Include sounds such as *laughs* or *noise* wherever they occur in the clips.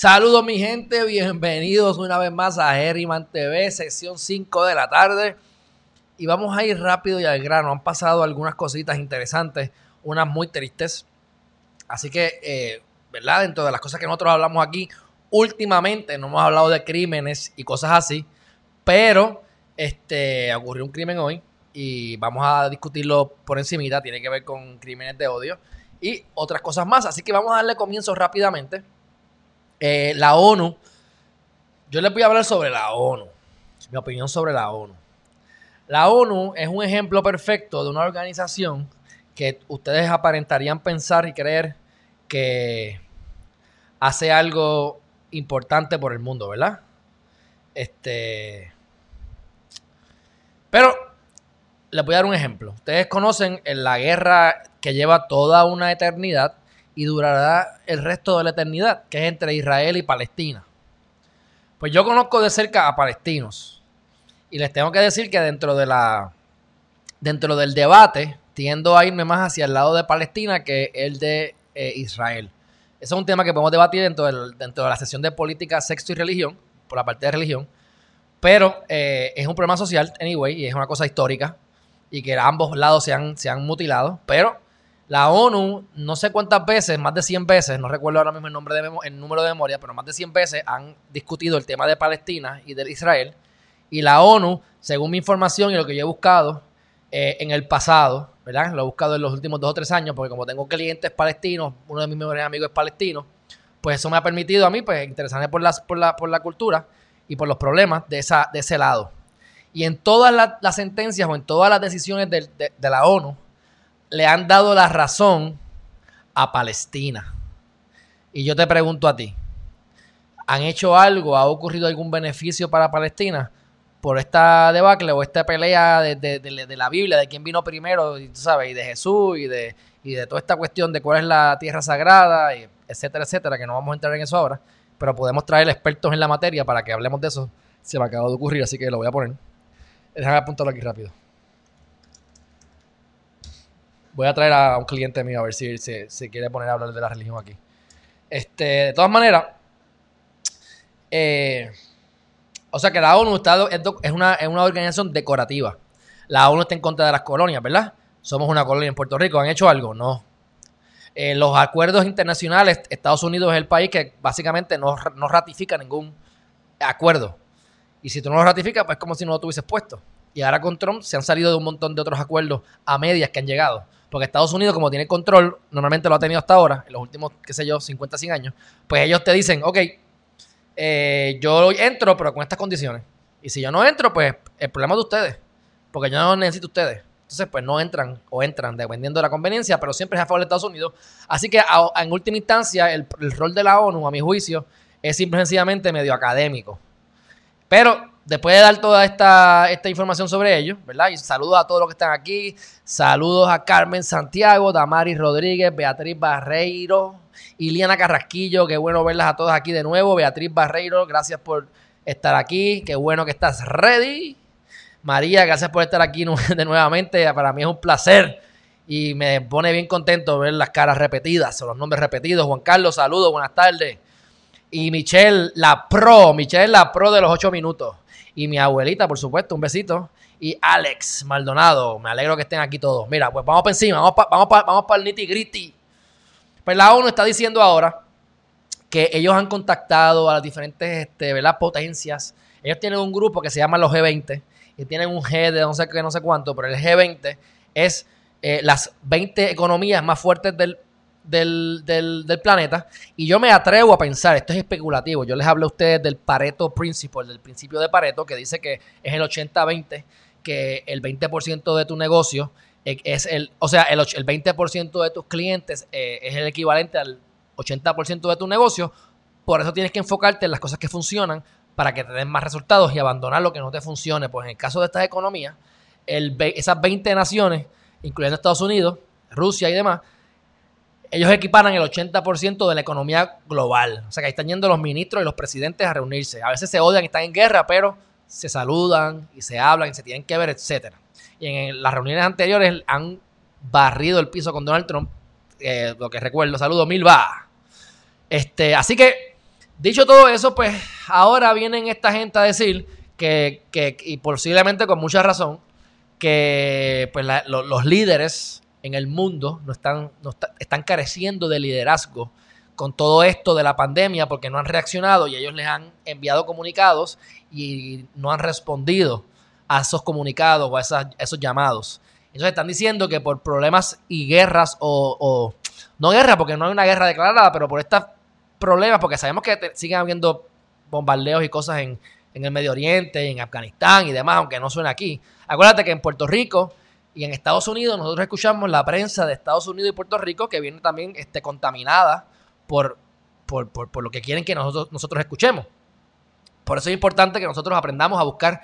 Saludos mi gente, bienvenidos una vez más a Herriman TV, sección 5 de la tarde. Y vamos a ir rápido y al grano. Han pasado algunas cositas interesantes, unas muy tristes. Así que, eh, ¿verdad? Dentro de las cosas que nosotros hablamos aquí, últimamente no hemos hablado de crímenes y cosas así. Pero, este, ocurrió un crimen hoy y vamos a discutirlo por encimita. Tiene que ver con crímenes de odio y otras cosas más. Así que vamos a darle comienzo rápidamente. Eh, la ONU, yo les voy a hablar sobre la ONU, mi opinión sobre la ONU. La ONU es un ejemplo perfecto de una organización que ustedes aparentarían pensar y creer que hace algo importante por el mundo, ¿verdad? Este. Pero les voy a dar un ejemplo. Ustedes conocen la guerra que lleva toda una eternidad y durará el resto de la eternidad, que es entre Israel y Palestina. Pues yo conozco de cerca a palestinos y les tengo que decir que dentro de la dentro del debate tiendo a irme más hacia el lado de Palestina que el de eh, Israel. Ese es un tema que podemos debatir dentro, del, dentro de la sesión de política, sexo y religión, por la parte de religión, pero eh, es un problema social, anyway, y es una cosa histórica, y que ambos lados se han, se han mutilado, pero la ONU, no sé cuántas veces, más de 100 veces, no recuerdo ahora mismo el, nombre de el número de memoria, pero más de 100 veces han discutido el tema de Palestina y de Israel. Y la ONU, según mi información y lo que yo he buscado eh, en el pasado, ¿verdad? Lo he buscado en los últimos dos o tres años, porque como tengo clientes palestinos, uno de mis mejores amigos es palestino, pues eso me ha permitido a mí pues, interesarme por, las, por, la, por la cultura y por los problemas de, esa, de ese lado. Y en todas las, sentencias o en todas las decisiones de, de la ONU, le han dado la razón a Palestina. Y yo te pregunto a ti, ¿han hecho algo? ¿Ha ocurrido algún beneficio para Palestina por esta debacle o esta pelea de, la Biblia, de quién vino primero, y, tú sabes, y de Jesús y de, y de toda esta cuestión de cuál es la tierra sagrada, y etcétera, etcétera, que no vamos a entrar en eso ahora, pero podemos traer expertos en la materia para que hablemos de eso. Se me acaba de ocurrir, así que lo voy a poner. Déjame apuntarlo aquí rápido. Voy a traer a un cliente mío a ver si se quiere poner a hablar de la religión aquí. Este, de todas maneras, eh, o sea que la ONU está, es, una, es una organización decorativa. La ONU está en contra de las colonias, ¿verdad? Somos una colonia en Puerto Rico. ¿Han hecho algo? No. Eh, los acuerdos internacionales, Estados Unidos es el país que básicamente no, no ratifica ningún acuerdo. Y si tú no lo ratificas, pues es como si no lo tuvieses puesto. Y ahora con Trump se han salido de un montón de otros acuerdos a medias que han llegado. Porque Estados Unidos, como tiene control, normalmente lo ha tenido hasta ahora, en los últimos, qué sé yo, 50, 100 años, pues ellos te dicen, ok, eh, yo entro, pero con estas condiciones. Y si yo no entro, pues el problema es de ustedes. Porque yo no necesito ustedes. Entonces, pues no entran o entran, dependiendo de la conveniencia, pero siempre es a favor de Estados Unidos. Así que en última instancia, el, el, rol de la ONU, a mi juicio, es simple y sencillamente medio académico. Pero después de dar toda esta, esta información sobre ellos, ¿verdad? Y saludos a todos los que están aquí. Saludos a Carmen Santiago, Damari Rodríguez, Beatriz Barreiro, Iliana Carrasquillo. Qué bueno verlas a todas aquí de nuevo. Beatriz Barreiro, gracias por estar aquí. Qué bueno que estás ready. María, gracias por estar aquí *laughs* de nuevamente. Para mí es un placer y me pone bien contento ver las caras repetidas o los nombres repetidos. Juan Carlos, saludos, buenas tardes. Y Michelle, la pro, Michelle, la pro de los ocho minutos. Y mi abuelita, por supuesto, un besito. Y Alex Maldonado, me alegro que estén aquí todos. Mira, pues vamos para encima, vamos para vamos vamos el nitty gritty. Pues la ONU está diciendo ahora que ellos han contactado a las diferentes este, potencias. Ellos tienen un grupo que se llama los G20 y tienen un G de no sé qué, no sé cuánto, pero el G20 es eh, las 20 economías más fuertes del del, del, planeta. Y yo me atrevo a pensar, esto es especulativo, yo les hablo a ustedes del Pareto Principle, del principio de Pareto, que dice que es el 80-20, que el 20% de tu negocio es el, o sea, el, el 20% de tus clientes eh, es el equivalente al 80% de tu negocio. Por eso tienes que enfocarte en las cosas que funcionan para que te den más resultados y abandonar lo que no te funcione. Pues en el caso de estas economías, el, esas 20 naciones, incluyendo Estados Unidos, Rusia y demás, ellos equiparan el 80% de la economía global. O sea que ahí están yendo los ministros y los presidentes a reunirse. A veces se odian y están en guerra, pero se saludan y se hablan y se tienen que ver, etcétera. Y en las reuniones anteriores han barrido el piso con Donald Trump. Eh, lo que recuerdo, saludo, mil va. Este, así que, dicho todo eso, pues ahora vienen esta gente a decir que, que y posiblemente con mucha razón, que pues los líderes en el mundo no están, no están careciendo de liderazgo con todo esto de la pandemia porque no han reaccionado y ellos les han enviado comunicados y no han respondido a esos comunicados o a, esos llamados. Entonces están diciendo que por problemas y guerras o, no guerra porque no hay una guerra declarada, pero por estos problemas, porque sabemos que siguen habiendo bombardeos y cosas en, en el Medio Oriente, en Afganistán y demás, aunque no suena aquí. Acuérdate que en Puerto Rico y en Estados Unidos, nosotros escuchamos la prensa de Estados Unidos y Puerto Rico que viene también este, contaminada por, por, lo que quieren que nosotros, nosotros escuchemos. Por eso es importante que nosotros aprendamos a buscar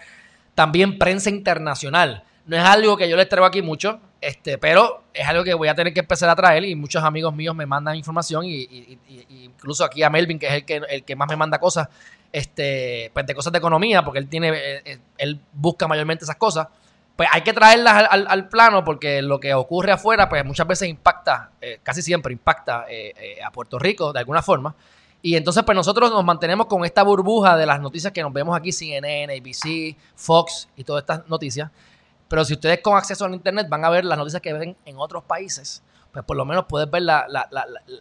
también prensa internacional. No es algo que yo les traigo aquí mucho, este, pero es algo que voy a tener que empezar a traer y muchos amigos míos me mandan información y, incluso aquí a Melvin, que es el que, el que más me manda cosas, este, pues de cosas de economía, porque él tiene, eh, eh, él busca mayormente esas cosas pues hay que traerlas al, plano porque lo que ocurre afuera, pues muchas veces impacta, eh, casi siempre impacta eh, eh, a Puerto Rico de alguna forma. Y entonces, pues nosotros nos mantenemos con esta burbuja de las noticias que nos vemos aquí, CNN, ABC, Fox y todas estas noticias. Pero si ustedes con acceso al Internet van a ver las noticias que ven en otros países, pues por lo menos puedes ver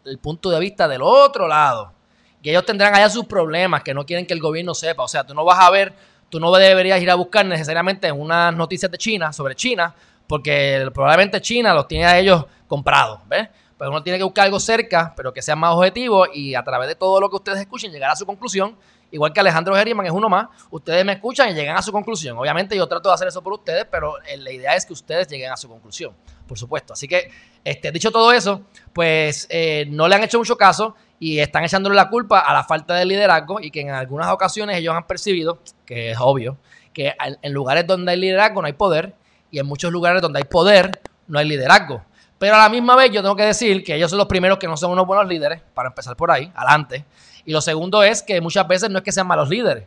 el punto de vista del otro lado. Y ellos tendrán allá sus problemas que no quieren que el gobierno sepa. O sea, tú no vas a ver tú no deberías ir a buscar necesariamente unas noticias de China, sobre China, porque probablemente China los tiene a ellos comprados, ¿ves? Pues uno tiene que buscar algo cerca, pero que sea más objetivo y a través de todo lo que ustedes escuchen llegar a su conclusión. Igual que Alejandro Geriman es uno más, ustedes me escuchan y llegan a su conclusión. Obviamente yo trato de hacer eso por ustedes, pero eh, la idea es que ustedes lleguen a su conclusión, por supuesto. Así que, este, dicho todo eso, pues eh, no le han hecho mucho caso y están echándole la culpa a la falta de liderazgo y que en algunas ocasiones ellos han percibido, que es obvio, que en lugares donde hay liderazgo no hay poder y en muchos lugares donde hay poder no hay liderazgo. Pero a la misma vez yo tengo que decir que ellos son los primeros que no son unos buenos líderes, para empezar por ahí, adelante. Y lo segundo es que muchas veces no es que sean malos líderes,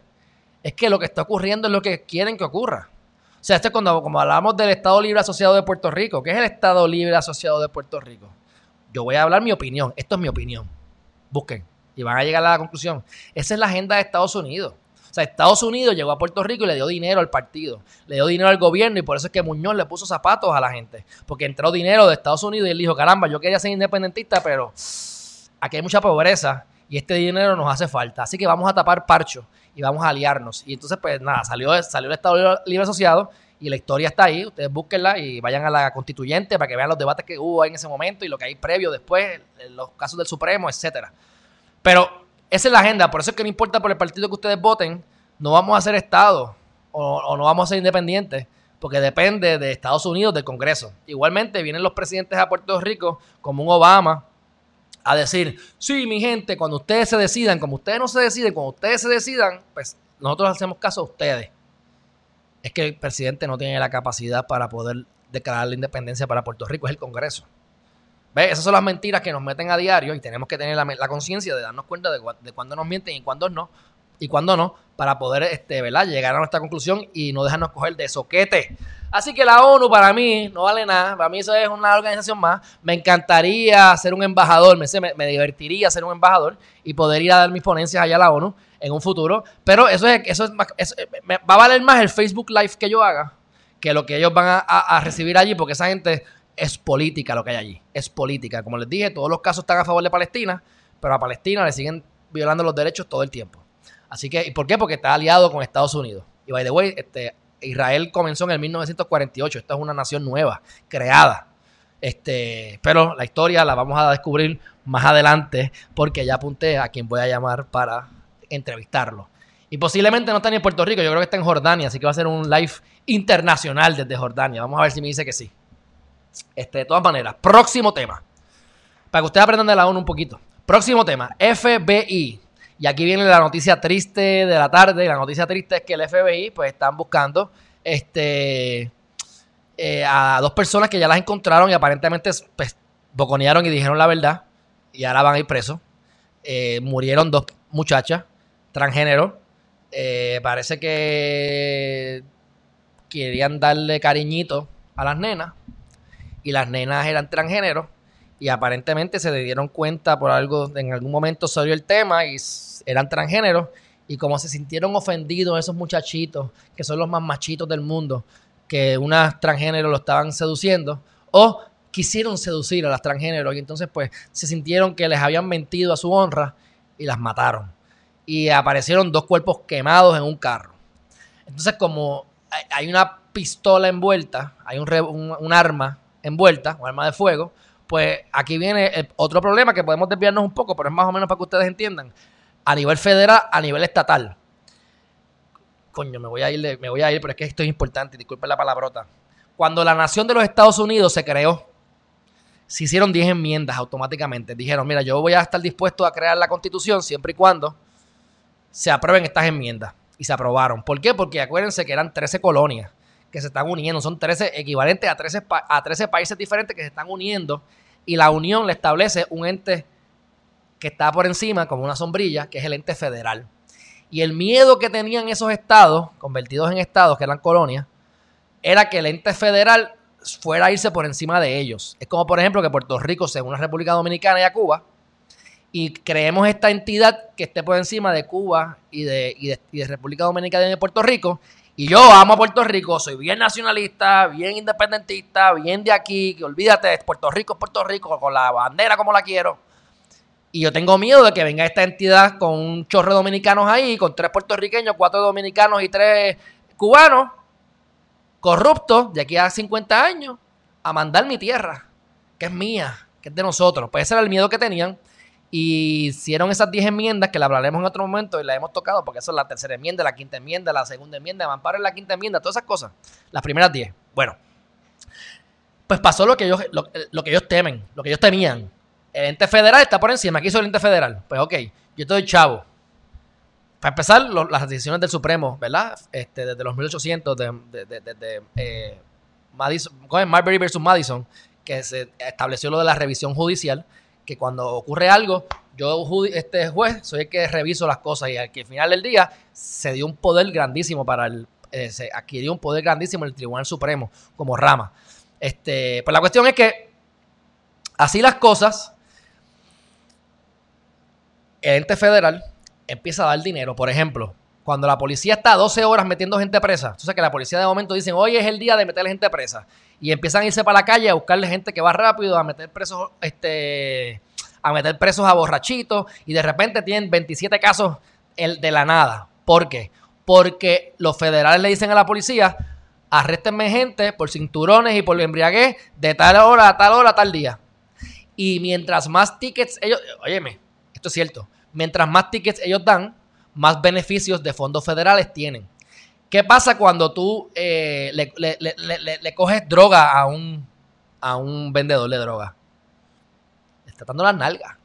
es que lo que está ocurriendo es lo que quieren que ocurra. O sea, esto es cuando como hablamos del Estado Libre Asociado de Puerto Rico. ¿Qué es el Estado Libre Asociado de Puerto Rico? Yo voy a hablar mi opinión. Esto es mi opinión busquen y van a llegar a la conclusión. Esa es la agenda de Estados Unidos. O sea, Estados Unidos llegó a Puerto Rico y le dio dinero al partido, le dio dinero al gobierno y por eso es que Muñoz le puso zapatos a la gente, porque entró dinero de Estados Unidos y él dijo, caramba, yo quería ser independentista, pero aquí hay mucha pobreza y este dinero nos hace falta, así que vamos a tapar parcho y vamos a aliarnos. Y entonces, pues nada, salió, salió el Estado Libre Asociado y la historia está ahí, ustedes búsquenla y vayan a la constituyente para que vean los debates que hubo en ese momento y lo que hay previo después, los casos del Supremo, etcétera. Pero esa es la agenda, por eso es que no importa por el partido que ustedes voten, no vamos a ser Estado o, no vamos a ser independientes, porque depende de Estados Unidos, del Congreso. Igualmente vienen los presidentes a Puerto Rico, como un Obama, a decir, sí, mi gente, cuando ustedes se decidan, como ustedes no se deciden, cuando ustedes se decidan, pues nosotros hacemos caso a ustedes es que el presidente no tiene la capacidad para poder declarar la independencia para Puerto Rico, es el Congreso. ¿Ves? Esas son las mentiras que nos meten a diario y tenemos que tener la, conciencia de darnos cuenta de, cuándo nos mienten y cuándo no, y cuándo no, para poder este, llegar a nuestra conclusión y no dejarnos coger de soquete. Así que la ONU para mí no vale nada, para mí eso es una organización más. Me encantaría ser un embajador, me, me divertiría ser un embajador y poder ir a dar mis ponencias allá a la ONU en un futuro. Pero eso es, eso es, va a valer más el Facebook Live que yo haga que lo que ellos van a, recibir allí, porque esa gente es política lo que hay allí. Es política. Como les dije, todos los casos están a favor de Palestina, pero a Palestina le siguen violando los derechos todo el tiempo. Así que, ¿y por qué? Porque está aliado con Estados Unidos. Y by the way, este, Israel comenzó en el 1948. Esta es una nación nueva, creada. Este, pero la historia la vamos a descubrir más adelante porque ya apunté a quien voy a llamar para entrevistarlo. Y posiblemente no está ni en Puerto Rico, yo creo que está en Jordania, así que va a ser un live internacional desde Jordania. Vamos a ver si me dice que sí. Este, de todas maneras, próximo tema. Para que ustedes aprendan de la ONU un poquito. Próximo tema, FBI. Y aquí viene la noticia triste de la tarde. La noticia triste es que el FBI pues están buscando este eh, a dos personas que ya las encontraron y aparentemente pues, boconearon y dijeron la verdad. Y ahora van a ir presos. Eh, murieron dos muchachas transgénero. Eh, parece que querían darle cariñito a las nenas. Y las nenas eran transgénero. Y aparentemente se dieron cuenta por algo, en algún momento salió el tema y eran transgéneros y como se sintieron ofendidos esos muchachitos, que son los más machitos del mundo, que unas transgéneros lo estaban seduciendo, o quisieron seducir a las transgéneros y entonces pues se sintieron que les habían mentido a su honra y las mataron. Y aparecieron dos cuerpos quemados en un carro. Entonces como hay una pistola envuelta, hay un, un arma envuelta, un arma de fuego, pues aquí viene otro problema que podemos desviarnos un poco, pero es más o menos para que ustedes entiendan a nivel federal, a nivel estatal. Coño, me voy a ir, me voy a ir, pero es que esto es importante, disculpen la palabrota. Cuando la nación de los Estados Unidos se creó, se hicieron 10 enmiendas automáticamente. Dijeron, mira, yo voy a estar dispuesto a crear la constitución siempre y cuando se aprueben estas enmiendas. Y se aprobaron. ¿Por qué? Porque acuérdense que eran 13 colonias que se están uniendo. Son 13 equivalentes a 13, a 13 países diferentes que se están uniendo. Y la unión le establece un ente que está por encima como una sombrilla, que es el ente federal. Y el miedo que tenían esos estados, convertidos en estados, que eran colonias, era que el ente federal fuera a irse por encima de ellos. Es como, por ejemplo, que Puerto Rico sea una República Dominicana y a Cuba, y creemos esta entidad que esté por encima de Cuba y de, de, República Dominicana y de Puerto Rico. Y yo amo a Puerto Rico, soy bien nacionalista, bien independentista, bien de aquí, que olvídate, Puerto Rico es Puerto Rico, con la bandera como la quiero. Y yo tengo miedo de que venga esta entidad con un chorro de dominicanos ahí, con tres puertorriqueños, cuatro dominicanos y tres cubanos, corruptos, de aquí a 50 años, a mandar mi tierra, que es mía, que es de nosotros. Pues ese era el miedo que tenían. Y hicieron esas 10 enmiendas que la hablaremos en otro momento y la hemos tocado, porque eso es la tercera enmienda, la quinta enmienda, la segunda enmienda, el amparo en la quinta enmienda, todas esas cosas. Las primeras 10. Bueno, pues pasó lo que ellos, lo que ellos temen, lo que ellos temían el ente federal está por encima. Aquí soy el ente federal. Pues ok, yo estoy chavo. Para empezar, las decisiones del Supremo, ¿verdad? Este, desde los 1800, de, de, eh, Madison, Marbury versus Madison, que se estableció lo de la revisión judicial, que cuando ocurre algo, yo, este juez, soy el que reviso las cosas y al que al final del día se dio un poder grandísimo para el, eh, se adquirió un poder grandísimo el Tribunal Supremo como rama. Este, pues la cuestión es que así las cosas, el ente federal empieza a dar dinero. Por ejemplo, cuando la policía está 12 horas metiendo gente presa, entonces que la policía de momento dicen, hoy es el día de meter gente presa. Y empiezan a irse para la calle a buscarle gente que va rápido, a meter presos, este, a meter presos a borrachitos, y de repente tienen 27 casos de la nada. ¿Por qué? Porque los federales le dicen a la policía, arréstenme gente por cinturones y por embriaguez de tal hora a tal hora a tal día. Y mientras más tickets ellos, óyeme, esto es cierto. Mientras más tickets ellos dan, más beneficios de fondos federales tienen. ¿Qué pasa cuando tú eh, le, coges droga a un, a un vendedor de droga? Le está dando las nalgas.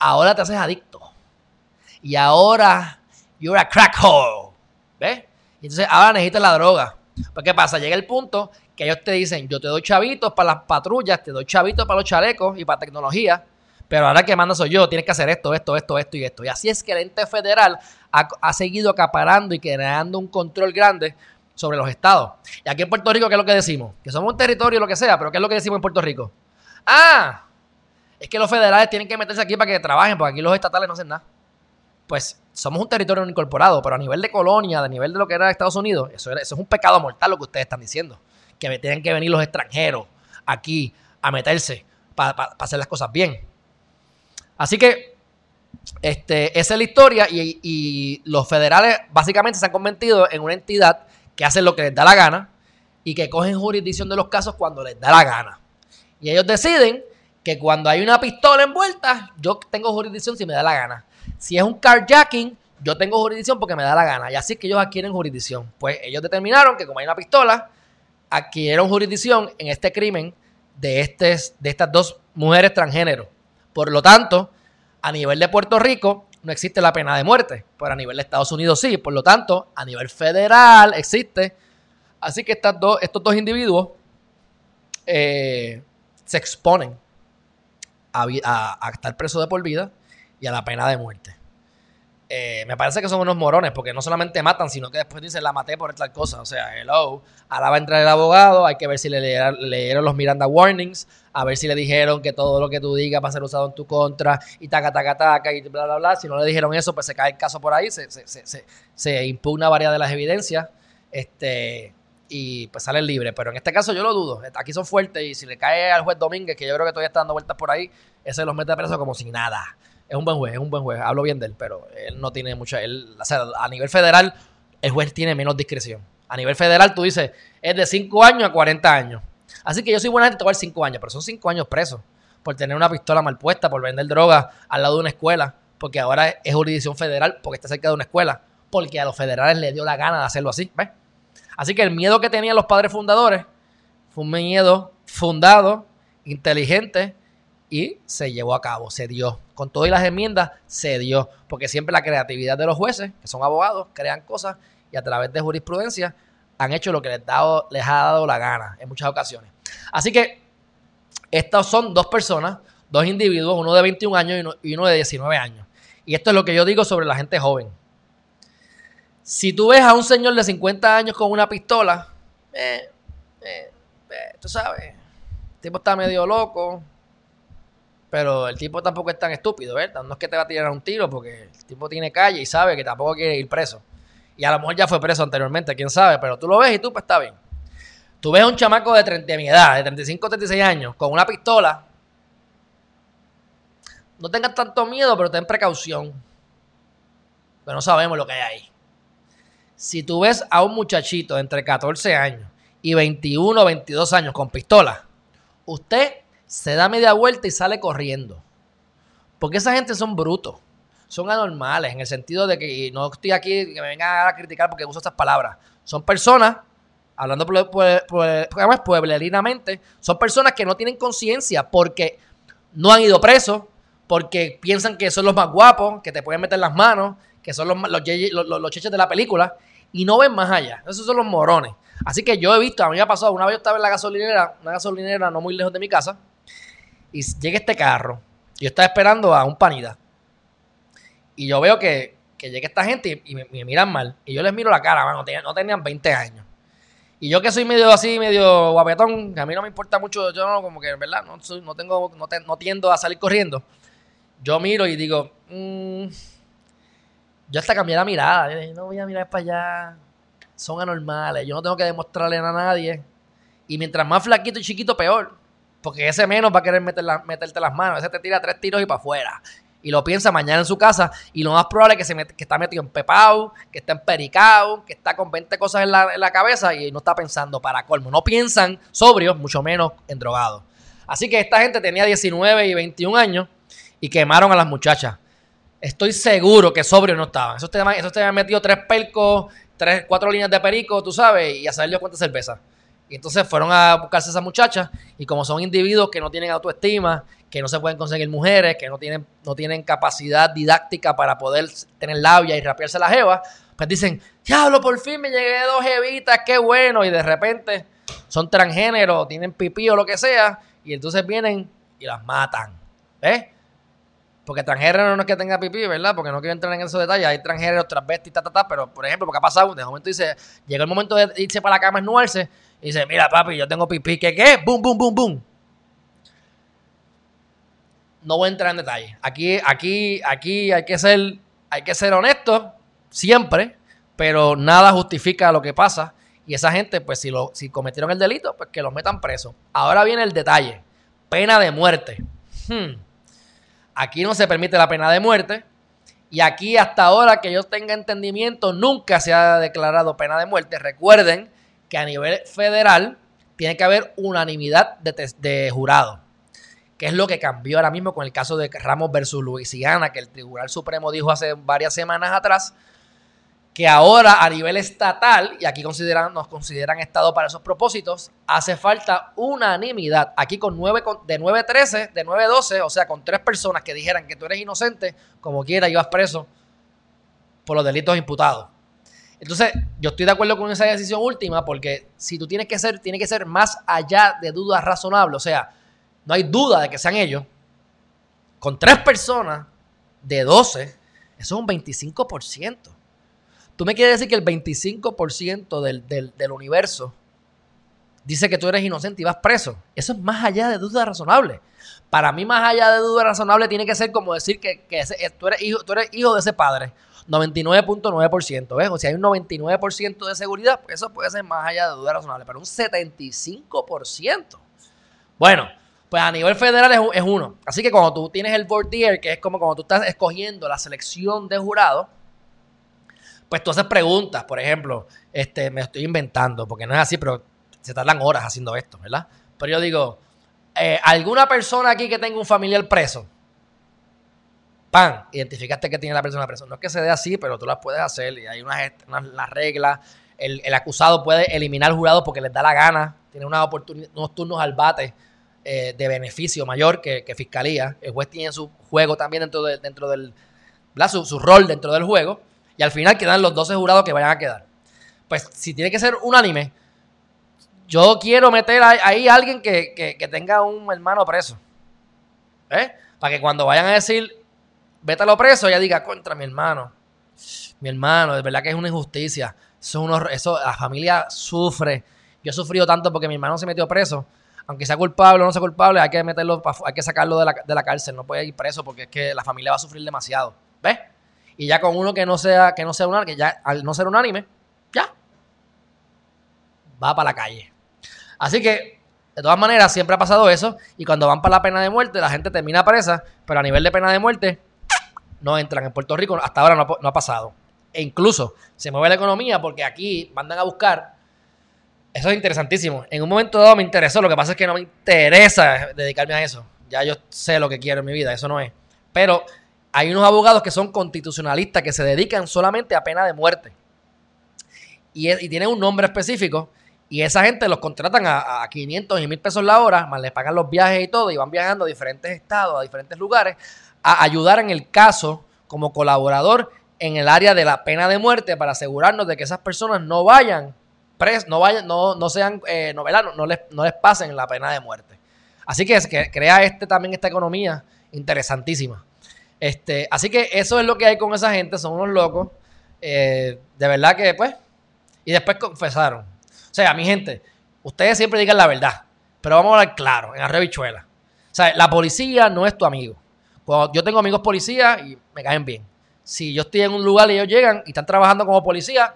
Ahora te haces adicto. Y ahora, you're a crack hole. ¿Ves? Y entonces ahora necesitas la droga. Pues, ¿qué pasa? Llega el punto que ellos te dicen, yo te doy chavitos para las patrullas, te doy chavitos para los chalecos y para tecnología pero ahora que manda soy yo, tienes que hacer esto, esto, esto, esto y esto. Y así es que el ente federal ha, seguido acaparando y creando un control grande sobre los estados. Y aquí en Puerto Rico, ¿qué es lo que decimos? Que somos un territorio, lo que sea, pero ¿qué es lo que decimos en Puerto Rico? Ah, es que los federales tienen que meterse aquí para que trabajen, porque aquí los estatales no hacen nada. Pues somos un territorio no incorporado, pero a nivel de colonia, a nivel de lo que era Estados Unidos, eso, eso es un pecado mortal lo que ustedes están diciendo. Que tienen que venir los extranjeros aquí a meterse para hacer las cosas bien. Así que este, esa es la historia y, los federales básicamente se han convertido en una entidad que hace lo que les da la gana y que cogen jurisdicción de los casos cuando les da la gana. Y ellos deciden que cuando hay una pistola envuelta, yo tengo jurisdicción si me da la gana. Si es un carjacking, yo tengo jurisdicción porque me da la gana. Y así es que ellos adquieren jurisdicción. Pues ellos determinaron que como hay una pistola, adquirieron jurisdicción en este crimen de, este, de estas dos mujeres transgénero. Por lo tanto, a nivel de Puerto Rico, no existe la pena de muerte, pero a nivel de Estados Unidos sí, por lo tanto, a nivel federal existe. Así que estas dos, estos dos individuos eh, se exponen a, estar presos de por vida y a la pena de muerte. Eh, me parece que son unos morones, porque no solamente matan, sino que después dicen la maté por tal cosa. O sea, hello, ahora va a entrar el abogado, hay que ver si le leyeron, los Miranda Warnings, a ver si le dijeron que todo lo que tú digas va a ser usado en tu contra, y taca, taca, taca, y bla, bla, bla. Si no le dijeron eso, pues se cae el caso por ahí, se, se, se, se impugna varias de las evidencias. Este, y pues sale libre. Pero en este caso yo lo dudo. Aquí son fuertes y si le cae al juez Domínguez, que yo creo que todavía está dando vueltas por ahí, ese los mete preso como sin nada. Es un buen juez, es un buen juez. Hablo bien de él, pero él no tiene mucha. Él, o sea, a nivel federal, el juez tiene menos discreción. A nivel federal, tú dices, es de 5 años a 40 años. Así que yo soy buena gente, te a 5 años, pero son 5 años presos por tener una pistola mal puesta, por vender droga al lado de una escuela, porque ahora es jurisdicción federal, porque está cerca de una escuela, porque a los federales les dio la gana de hacerlo así. ¿Ves? Así que el miedo que tenían los padres fundadores fue un miedo fundado, inteligente y se llevó a cabo, se dio. Con todas las enmiendas se dio, porque siempre la creatividad de los jueces, que son abogados, crean cosas y a través de jurisprudencia han hecho lo que les, les ha dado la gana en muchas ocasiones. Así que estos son dos personas, dos individuos, uno de 21 años y uno de 19 años. Y esto es lo que yo digo sobre la gente joven. Si tú ves a un señor de 50 años con una pistola, eh, eh, eh, tú sabes, el tipo está medio loco, pero el tipo tampoco es tan estúpido, ¿verdad? No es que te va a tirar un tiro porque el tipo tiene calle y sabe que tampoco quiere ir preso. Y a lo mejor ya fue preso anteriormente, quién sabe, pero tú lo ves y tú pues está bien. Tú ves a un chamaco de, 30, de mi edad, de 35 o 36 años, con una pistola. No tengas tanto miedo, pero ten precaución. Porque no sabemos lo que hay ahí. Si tú ves a un muchachito entre 14 años y 21 o 22 años con pistola, usted se da media vuelta y sale corriendo. Porque esa gente son brutos, son anormales, en el sentido de que no estoy aquí que me vengan a criticar porque uso estas palabras. Son personas, hablando pueblerinamente, son personas que no tienen conciencia porque no han ido presos, porque piensan que son los más guapos, que te pueden meter las manos, que son los, los, los, cheches de la película, y no ven más allá. Esos son los morones. Así que yo he visto, a mí me ha pasado, una vez yo estaba en la gasolinera, una gasolinera no muy lejos de mi casa, y llega este carro. Yo estaba esperando a un panida. Y yo veo que, que llega esta gente y, me, miran mal. Y yo les miro la cara, mano, no tenían 20 años. Y yo que soy medio así, medio guapetón, que a mí no me importa mucho, yo no, como que, ¿verdad? No, no tengo, no, no tiendo a salir corriendo. Yo miro y digo, mmm, yo hasta cambié la mirada. no voy a mirar para allá. Son anormales. Yo no tengo que demostrarle a nadie. Y mientras más flaquito y chiquito, peor. Porque ese menos va a querer meter meterte las manos. Ese te tira tres tiros y para afuera. Y lo piensa mañana en su casa. Y lo más probable es que, se que está metido en pepao, que está en pericao, que está con 20 cosas en la, en la cabeza y no está pensando para colmo. No piensan sobrios, mucho menos en drogados. Así que esta gente tenía 19 y 21 años y quemaron a las muchachas. Estoy seguro que sobrio no estaban. Esos te, esos te metido tres pelcos, tres, cuatro líneas de perico, tú sabes, y a saber yo cuánta cerveza. Y entonces fueron a buscarse a esa muchacha y como son individuos que no tienen autoestima, que no se pueden conseguir mujeres, que no tienen, no tienen capacidad didáctica para poder tener labia y rapearse la jeva, pues dicen, diablo, por fin me llegué dos jevitas, qué bueno. Y de repente son transgénero, tienen pipí o lo que sea, y entonces vienen y las matan. ¿Ves? Porque transgénero no es que tenga pipí, ¿verdad? Porque no quiero entrar en esos detalles. Hay transgéneros, transvestis, ta, ta, ta. Pero, por ejemplo, porque ha pasado, de momento dice, llega el momento de irse para la cama, esnuarse, y dice, mira, papi, yo tengo pipí. ¿Qué qué? Boom, boom, boom, boom. No voy a entrar en detalles. Aquí, aquí, aquí hay que ser, hay que ser honesto, siempre, pero nada justifica lo que pasa. Y esa gente, pues, si, lo, si cometieron el delito, pues que los metan presos. Ahora viene el detalle. Pena de muerte. Hmm. Aquí no se permite la pena de muerte. Y aquí hasta ahora que yo tenga entendimiento nunca se ha declarado pena de muerte. Recuerden que a nivel federal tiene que haber unanimidad de, jurado. Que es lo que cambió ahora mismo con el caso de Ramos versus Luisiana, que el Tribunal Supremo dijo hace varias semanas atrás que ahora a nivel estatal, y aquí consideran, nos consideran Estado para esos propósitos, hace falta unanimidad. Aquí con 9, de 9-13, de 9-12, o sea, con tres personas que dijeran que tú eres inocente, como quiera, ibas preso por los delitos imputados. Entonces, yo estoy de acuerdo con esa decisión última porque si tú tienes que ser, tiene que ser más allá de dudas razonables, o sea, no hay duda de que sean ellos. Con tres personas de 12, eso es un 25%. Tú me quieres decir que el 25% del, del, universo dice que tú eres inocente y vas preso. Eso es más allá de duda razonable. Para mí, más allá de duda razonable, tiene que ser como decir que, eh, tú, eres hijo, tú eres hijo de ese padre. 99.9%. ¿Ves? O sea, hay un 99% de seguridad, pues eso puede ser más allá de duda razonable. Pero un 75%. Bueno, pues a nivel federal es, uno. Así que cuando tú tienes el board que es como cuando tú estás escogiendo la selección de jurado, pues tú haces preguntas, por ejemplo, este, me estoy inventando, porque no es así, pero se tardan horas haciendo esto, ¿verdad? Pero yo digo, eh, ¿alguna persona aquí que tenga un familiar preso? Pan, identificaste que tiene la persona preso. No es que se dé así, pero tú las puedes hacer y hay unas, unas, reglas. El, acusado puede eliminar al jurado porque les da la gana. Tiene unas unos turnos al bate eh, de beneficio mayor que, fiscalía. El juez tiene su juego también dentro, de, dentro del. Su, su, rol dentro del juego. Y al final quedan los 12 jurados que vayan a quedar. Pues si tiene que ser unánime, yo quiero meter ahí a alguien que, tenga un hermano preso. ¿Eh? Para que cuando vayan a decir, vete a lo preso, ella diga, contra mi hermano. Mi hermano, de verdad que es una injusticia. Eso, eso la familia sufre. Yo he sufrido tanto porque mi hermano se metió preso. Aunque sea culpable o no sea culpable, hay que meterlo, hay que sacarlo de la, de la cárcel. No puede ir preso porque es que la familia va a sufrir demasiado. ¿Ves? Y ya con uno que no sea, que no sea unánime, que ya al no ser unánime, ya va para la calle. Así que, de todas maneras, siempre ha pasado eso. Y cuando van para la pena de muerte, la gente termina presa, pero a nivel de pena de muerte, no entran. En Puerto Rico hasta ahora no, ha pasado. E incluso se mueve la economía porque aquí mandan a buscar. Eso es interesantísimo. En un momento dado me interesó. Lo que pasa es que no me interesa dedicarme a eso. Ya yo sé lo que quiero en mi vida. Eso no es. Pero hay unos abogados que son constitucionalistas que se dedican solamente a pena de muerte. Y, tienen un nombre específico. Y esa gente los contratan a, 500 y 1000 pesos la hora, más les pagan los viajes y todo, y van viajando a diferentes estados, a diferentes lugares, a ayudar en el caso como colaborador en el área de la pena de muerte para asegurarnos de que esas personas no vayan pres, no vayan, no, no sean eh, novelanos, no les, no les pasen la pena de muerte. Así que, es que crea este también esta economía interesantísima. Este, así que eso es lo que hay con esa gente, son unos locos. Eh, de verdad que, pues. Y después confesaron. O sea, mi gente, ustedes siempre digan la verdad, pero vamos a hablar claro, en arrebichuela. O sea, la policía no es tu amigo. yo tengo amigos policías y me caen bien. Si yo estoy en un lugar y ellos llegan y están trabajando como policía,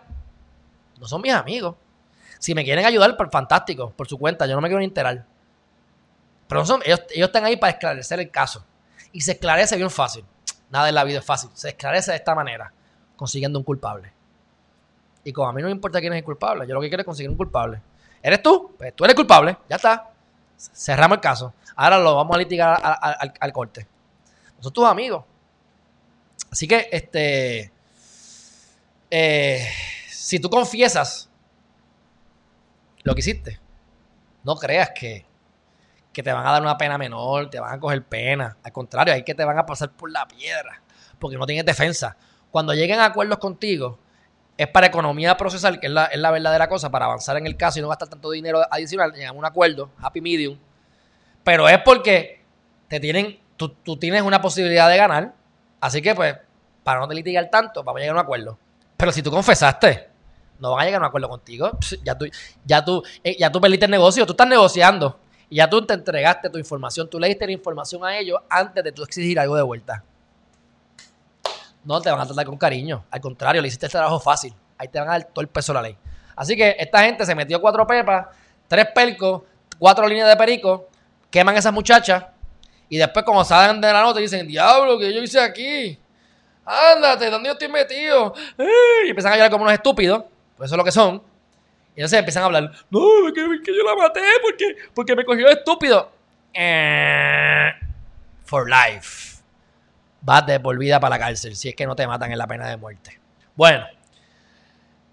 no son mis amigos. Si me quieren ayudar, pues fantástico, por su cuenta, yo no me quiero ni enterar. Pero son, ellos, ellos están ahí para esclarecer el caso. Y se esclarece bien fácil. Nada en la vida es fácil. Se esclarece de esta manera, consiguiendo un culpable. Y como a mí no me importa quién es el culpable, yo lo que quiero es conseguir un culpable. ¿Eres tú? Pues tú eres culpable, ya está. Cerramos el caso. Ahora lo vamos a litigar al, corte. Son tus amigos. Así que, este. Eh, si tú confiesas lo que hiciste, no creas que que te van a dar una pena menor, te van a coger pena. Al contrario, hay que te van a pasar por la piedra, porque no tienes defensa. Cuando lleguen a acuerdos contigo, es para economía procesal, que es la, es la verdadera cosa, para avanzar en el caso y no gastar tanto dinero adicional, llegan a un acuerdo, happy medium. Pero es porque te tienen, tú, tú tienes una posibilidad de ganar, así que pues, para no te litigar tanto, vamos a llegar a un acuerdo. Pero si tú confesaste, no van a llegar a un acuerdo contigo. Ya tú, ya tú, eh, ya tú perdiste el negocio, tú estás negociando. Y ya tú te entregaste tu información, tú le la información a ellos antes de tú exigir algo de vuelta. No te van a tratar con cariño. Al contrario, le hiciste el trabajo fácil. Ahí te van a dar todo el peso de la ley. Así que esta gente se metió cuatro pepas, tres pelcos, cuatro líneas de perico, queman a esas muchachas y después cuando salen de la nota dicen, diablo, ¿qué yo hice aquí? Ándate, ¿dónde yo estoy metido? Y empiezan a llorar como unos estúpidos, pues eso es lo que son. Y entonces empiezan a hablar, no, que, que yo la maté porque, porque me cogió estúpido. Eh, for life. Vas de por vida para la cárcel si es que no te matan en la pena de muerte. Bueno,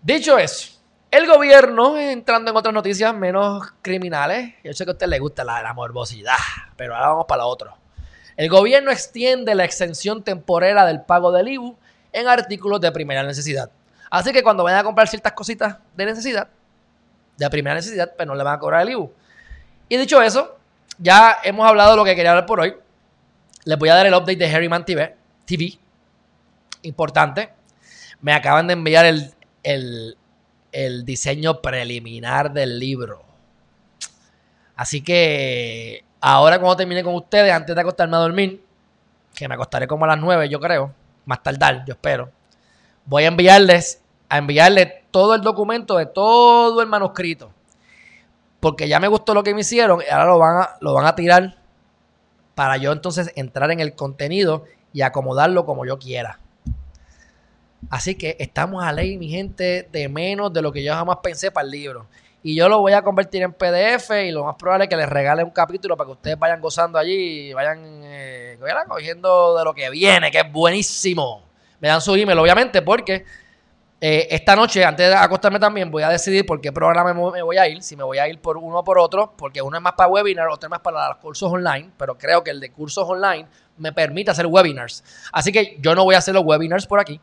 Dicho eso, el gobierno, entrando en otras noticias menos criminales, yo sé que a usted le gusta la, morbosidad, pero ahora vamos para la otra. El gobierno extiende la exención temporera del pago del IBU en artículos de primera necesidad. Así que cuando vayan a comprar ciertas cositas de necesidad, de primera necesidad, pues no le van a cobrar el IBU. Y dicho eso, ya hemos hablado de lo que quería hablar por hoy. Les voy a dar el update de Harryman TV. TV. Importante. Me acaban de enviar el, el, el diseño preliminar del libro. Así que ahora cuando termine con ustedes, antes de acostarme a dormir, que me acostaré como a las 9 yo creo, más tardar, yo espero, voy a enviarles, a enviarles todo el documento de todo el manuscrito. Porque ya me gustó lo que me hicieron y ahora lo van a, lo van a tirar para yo entonces entrar en el contenido y acomodarlo como yo quiera. Así que estamos a ley, mi gente, de menos de lo que yo jamás pensé para el libro. Y yo lo voy a convertir en PDF y lo más probable es que les regale un capítulo para que ustedes vayan gozando allí y vayan eh, cogiendo de lo que viene, que es buenísimo. Me dan su email, obviamente, porque eh, esta noche, antes de acostarme también, voy a decidir por qué programa me voy a ir. Si me voy a ir por uno o por otro, porque uno es más para webinar, otro es más para los cursos online. Pero creo que el de cursos online me permite hacer webinars. Así que yo no voy a hacer los webinars por aquí.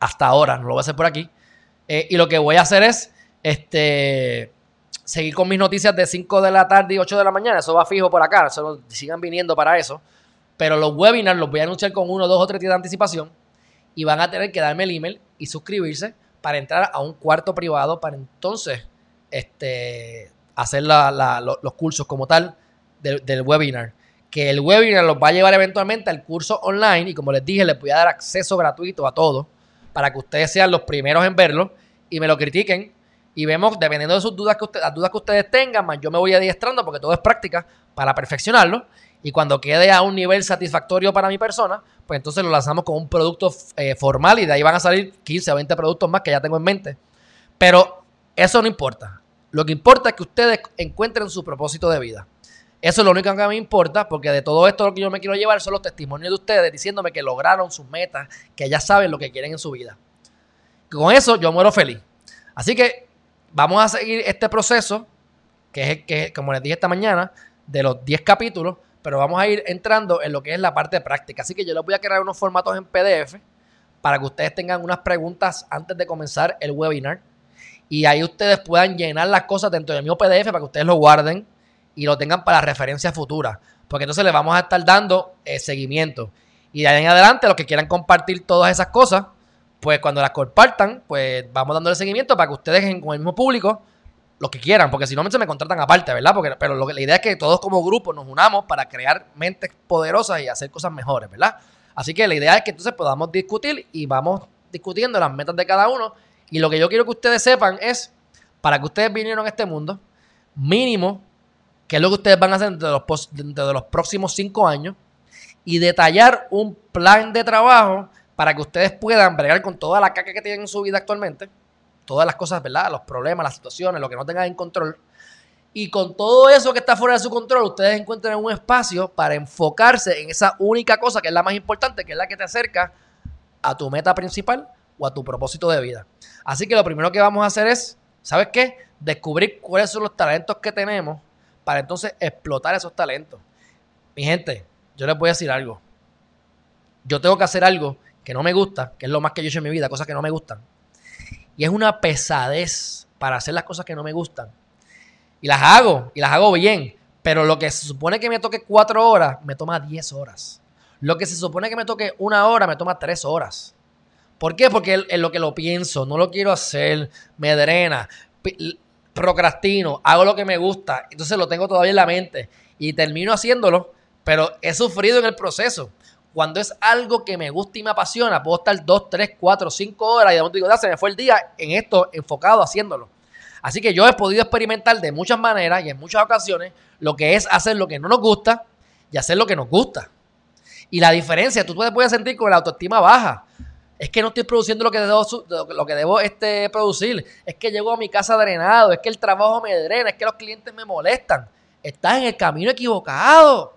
Hasta ahora, no lo voy a hacer por aquí. Eh, y lo que voy a hacer es este, seguir con mis noticias de 5 de la tarde y 8 de la mañana. Eso va fijo por acá. Solo sigan viniendo para eso. Pero los webinars los voy a anunciar con uno, dos o tres días de anticipación. Y van a tener que darme el email y suscribirse para entrar a un cuarto privado para entonces este, hacer los cursos como tal del, webinar. Que el webinar los va a llevar eventualmente al curso online y como les dije, les voy a dar acceso gratuito a todo para que ustedes sean los primeros en verlo y me lo critiquen y vemos, dependiendo de sus dudas que ustedes, las dudas que ustedes tengan, más yo me voy adiestrando porque todo es práctica para perfeccionarlo y cuando quede a un nivel satisfactorio para mi persona, pues entonces lo lanzamos con un producto eh, formal y de ahí van a salir 15 o 20 productos más que ya tengo en mente. Pero eso no importa. Lo que importa es que ustedes encuentren su propósito de vida. Eso es lo único que me importa, porque de todo esto lo que yo me quiero llevar son los testimonios de ustedes diciéndome que lograron sus metas, que ya saben lo que quieren en su vida. Con eso yo muero feliz. Así que vamos a seguir este proceso, que es que, como les dije esta mañana, de los 10 capítulos, pero vamos a ir entrando en lo que es la parte práctica. Así que yo les voy a crear unos formatos en PDF para que ustedes tengan unas preguntas antes de comenzar el webinar. Y ahí ustedes puedan llenar las cosas dentro de mi PDF para que ustedes lo guarden y lo tengan para referencia futura. Porque entonces les vamos a estar dando eh, seguimiento. Y de ahí en adelante, los que quieran compartir todas esas cosas, pues cuando las compartan, pues vamos dándole seguimiento para que ustedes con el mismo público lo que quieran, porque si no se me contratan aparte, ¿verdad? Porque, pero lo que, la idea es que todos como grupo nos unamos para crear mentes poderosas y hacer cosas mejores, ¿verdad? Así que la idea es que entonces podamos discutir y vamos discutiendo las metas de cada uno. Y lo que yo quiero que ustedes sepan es, para que ustedes vinieron a este mundo, mínimo, qué es lo que ustedes van a hacer dentro de los, dentro de los próximos cinco años y detallar un plan de trabajo para que ustedes puedan bregar con toda la caca que tienen en su vida actualmente todas las cosas, ¿verdad? Los problemas, las situaciones, lo que no tengan en control. Y con todo eso que está fuera de su control, ustedes encuentran un espacio para enfocarse en esa única cosa que es la más importante, que es la que te acerca a tu meta principal o a tu propósito de vida. Así que lo primero que vamos a hacer es, ¿sabes qué? Descubrir cuáles son los talentos que tenemos para entonces explotar esos talentos. Mi gente, yo les voy a decir algo. Yo tengo que hacer algo que no me gusta, que es lo más que yo he hecho en mi vida, cosas que no me gustan y es una pesadez para hacer las cosas que no me gustan. Y las hago, y las hago bien. Pero lo que se supone que me toque cuatro horas, me toma diez horas. Lo que se supone que me toque una hora, me toma tres horas. ¿Por qué? Porque es lo que lo pienso, no lo quiero hacer, me drena, procrastino, hago lo que me gusta, entonces lo tengo todavía en la mente y termino haciéndolo, pero he sufrido en el proceso. Cuando es algo que me gusta y me apasiona, puedo estar dos, tres, cuatro, cinco horas y de momento digo, ya se me fue el día en esto enfocado haciéndolo. Así que yo he podido experimentar de muchas maneras y en muchas ocasiones lo que es hacer lo que no nos gusta y hacer lo que nos gusta. Y la diferencia, tú puedes sentir con la autoestima baja. Es que no estoy produciendo lo que debo, lo que debo este, producir. Es que llego a mi casa drenado. Es que el trabajo me drena. Es que los clientes me molestan. Estás en el camino equivocado.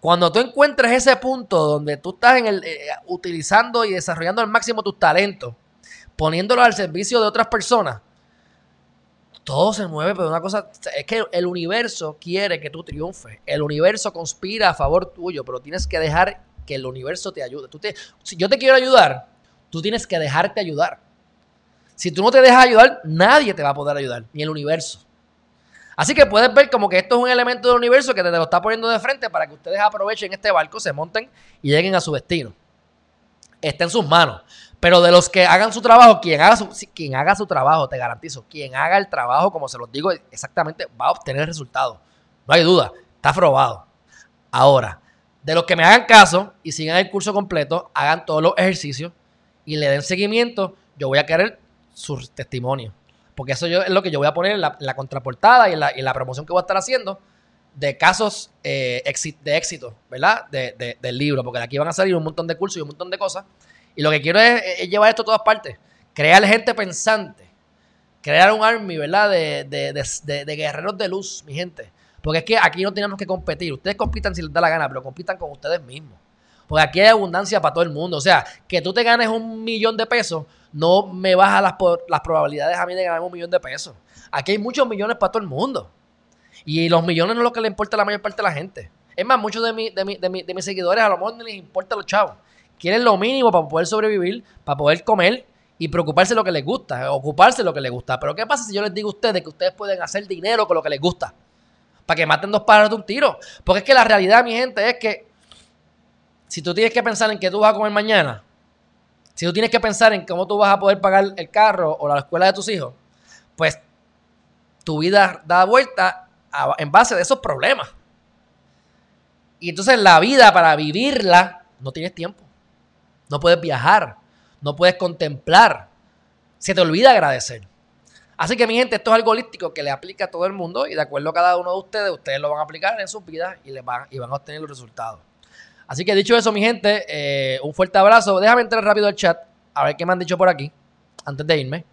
Cuando tú encuentres ese punto donde tú estás en el, eh, utilizando y desarrollando al máximo tus talentos, poniéndolo al servicio de otras personas, todo se mueve, pero una cosa es que el universo quiere que tú triunfes. El universo conspira a favor tuyo, pero tienes que dejar que el universo te ayude. Tú te, si yo te quiero ayudar, tú tienes que dejarte ayudar. Si tú no te dejas ayudar, nadie te va a poder ayudar, ni el universo. Así que puedes ver como que esto es un elemento del universo que te lo está poniendo de frente para que ustedes aprovechen este barco, se monten y lleguen a su destino. Está en sus manos. Pero de los que hagan su trabajo, quien haga su, quien haga su trabajo, te garantizo, quien haga el trabajo, como se los digo, exactamente va a obtener el resultado. No hay duda, está probado. Ahora, de los que me hagan caso y sigan el curso completo, hagan todos los ejercicios y le den seguimiento, yo voy a querer su testimonio. Porque eso yo, es lo que yo voy a poner en la, contraportada y en la, promoción que voy a estar haciendo de casos eh, de éxito, ¿verdad? del libro, porque de aquí van a salir un montón de cursos y un montón de cosas. Y lo que quiero es, llevar esto a todas partes. Crear gente pensante. Crear un army, ¿verdad? De, de, guerreros de luz, mi gente. Porque es que aquí no tenemos que competir. Ustedes compitan si les da la gana, pero compitan con ustedes mismos. Porque aquí hay abundancia para todo el mundo. O sea, que tú te ganes un millón de pesos no me baja las, las probabilidades a mí de ganar un millón de pesos. Aquí hay muchos millones para todo el mundo. Y los millones no es lo que le importa a la mayor parte de la gente. Es más, muchos de, de mis seguidores a lo mejor no les importa los chavos quieren lo mínimo para poder sobrevivir, para poder comer y preocuparse de lo que les gusta, ocuparse de lo que les gusta. Pero ¿qué pasa si yo les digo a ustedes que ustedes pueden hacer dinero con lo que les gusta? Para que maten dos pájaros de un tiro. Porque es que la realidad, mi gente, es que si tú tienes que pensar en qué tú vas a comer mañana, si tú tienes que pensar en cómo tú vas a poder pagar el carro o la escuela de tus hijos, pues tu vida da vuelta en base de esos problemas. Y entonces la vida para vivirla no tienes tiempo no puedes viajar, no puedes contemplar, se te olvida agradecer. Así que mi gente, esto es algo holístico que le aplica a todo el mundo y de acuerdo a cada uno de ustedes, ustedes lo van a aplicar en sus vidas y, van, y van a obtener los resultados. Así que dicho eso, mi gente, eh, un fuerte abrazo. Déjame entrar rápido al chat a ver qué me han dicho por aquí antes de irme.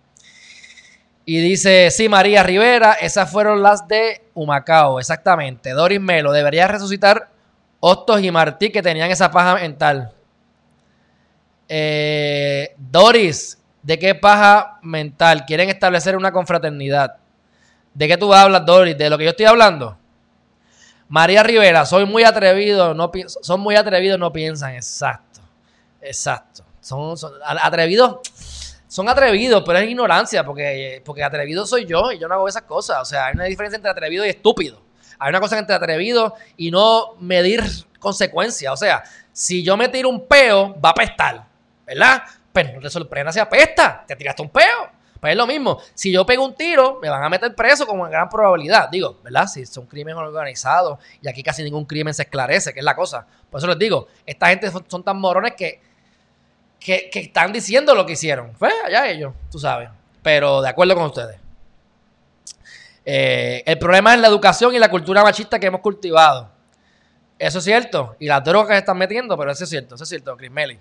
Y dice, sí, María Rivera, esas fueron las de Humacao, exactamente. Doris Melo, debería resucitar Hostos y Martí que tenían esa paja mental. Eh, Doris, ¿de qué paja mental? Quieren establecer una confraternidad. ¿De qué tú hablas, Doris? ¿De lo que yo estoy hablando? María Rivera, soy muy atrevido, no son muy atrevidos, no piensan. Exacto, exacto. Son, atrevidos, son atrevidos, pero es ignorancia, porque, porque atrevido soy yo y yo no hago esas cosas. O sea, hay una diferencia entre atrevido y estúpido. Hay una cosa entre atrevido y no medir consecuencias. O sea, si yo me tiro un peo, va a pestar. ¿verdad? Pero pues no te sorprenda si apesta, te tiraste un peo. Pues es lo mismo. Si yo pego un tiro, me van a meter preso con gran probabilidad. Digo, ¿verdad? Si son crímenes organizados y aquí casi ningún crimen se esclarece, que es la cosa. Por eso les digo, esta gente son, tan morones que, que, están diciendo lo que hicieron. Pues allá ellos, tú sabes. Pero de acuerdo con ustedes. Eh, el problema es la educación y la cultura machista que hemos cultivado. Eso es cierto. Y las drogas que están metiendo, pero eso es cierto. Eso es cierto, Chris Melly.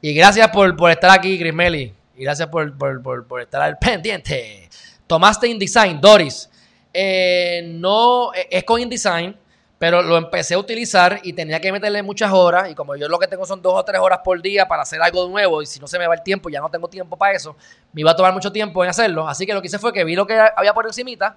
Y gracias por, estar aquí, Chris Melly. Y gracias por, estar al pendiente. Tomaste InDesign, Doris. Eh, no, e, es con InDesign, pero lo empecé a utilizar y tenía que meterle muchas horas. Y como yo lo que tengo son dos o tres horas por día para hacer algo nuevo, y si no se me va el tiempo, ya no tengo tiempo para eso, me iba a tomar mucho tiempo en hacerlo. Así que lo que hice fue que vi lo que había por encimita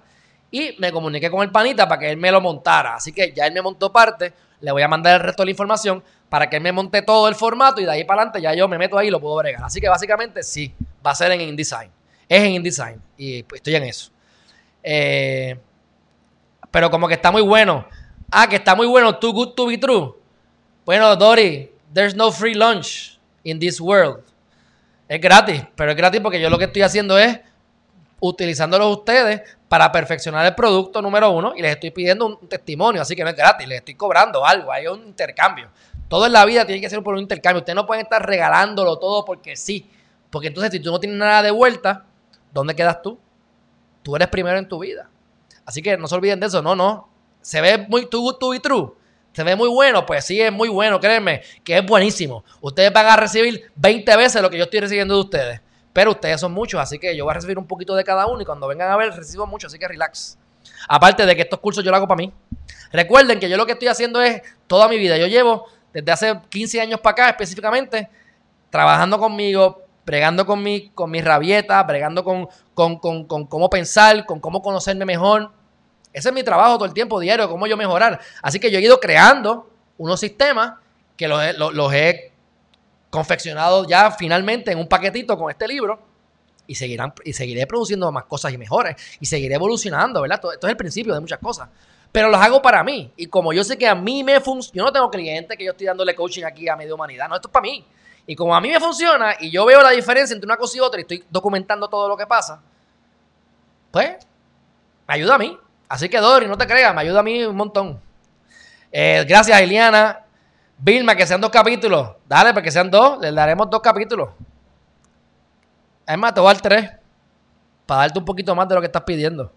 y me comuniqué con el panita para que él me lo montara. Así que ya él me montó parte, le voy a mandar el resto de la información para que él me monte todo el formato y de ahí para adelante ya yo me meto ahí y lo puedo bregar. Así que básicamente sí, va a ser en InDesign. Es en InDesign y pues, estoy en eso. Eh, pero como que está muy bueno. Ah, que está muy bueno. Too good to be true. Bueno, Dory, there's no free lunch in this world. Es gratis, pero es gratis porque yo lo que estoy haciendo es utilizándolos ustedes para perfeccionar el producto número uno y les estoy pidiendo un testimonio, así que no es gratis, les estoy cobrando algo, hay un intercambio. Todo en la vida tiene que ser por un intercambio. Ustedes no pueden estar regalándolo todo porque sí. Porque entonces, si tú no tienes nada de vuelta, ¿dónde quedas tú? Tú eres primero en tu vida. Así que no se olviden de eso. No, no. Se ve muy too good to be true. Se ve muy bueno. Pues sí, es muy bueno. Créanme que es buenísimo. Ustedes van a recibir 20 veces lo que yo estoy recibiendo de ustedes. Pero ustedes son muchos. Así que yo voy a recibir un poquito de cada uno. Y cuando vengan a ver, recibo mucho. Así que relax. Aparte de que estos cursos yo los hago para mí. Recuerden que yo lo que estoy haciendo es toda mi vida. Yo llevo desde hace 15 años para acá específicamente, trabajando conmigo, bregando con mi, con mis rabietas, bregando con, con, con, con cómo pensar, con cómo conocerme mejor. Ese es mi trabajo todo el tiempo diario, cómo yo mejorar. Así que yo he ido creando unos sistemas que los he, los, he confeccionado ya finalmente en un paquetito con este libro y, seguirán, y seguiré produciendo más cosas y mejores y seguiré evolucionando, ¿verdad? Esto, es el principio de muchas cosas. Pero los hago para mí. Y como yo sé que a mí me funciona, yo no tengo clientes que yo estoy dándole coaching aquí a medio humanidad, no, esto es para mí. Y como a mí me funciona y yo veo la diferencia entre una cosa y otra y estoy documentando todo lo que pasa, pues me ayuda a mí. Así que Dori, no te creas, me ayuda a mí un montón. Eh, gracias, Eliana. Vilma, que sean dos capítulos. Dale, porque sean dos, le daremos dos capítulos. Es más, te voy a dar tres. Para darte un poquito más de lo que estás pidiendo.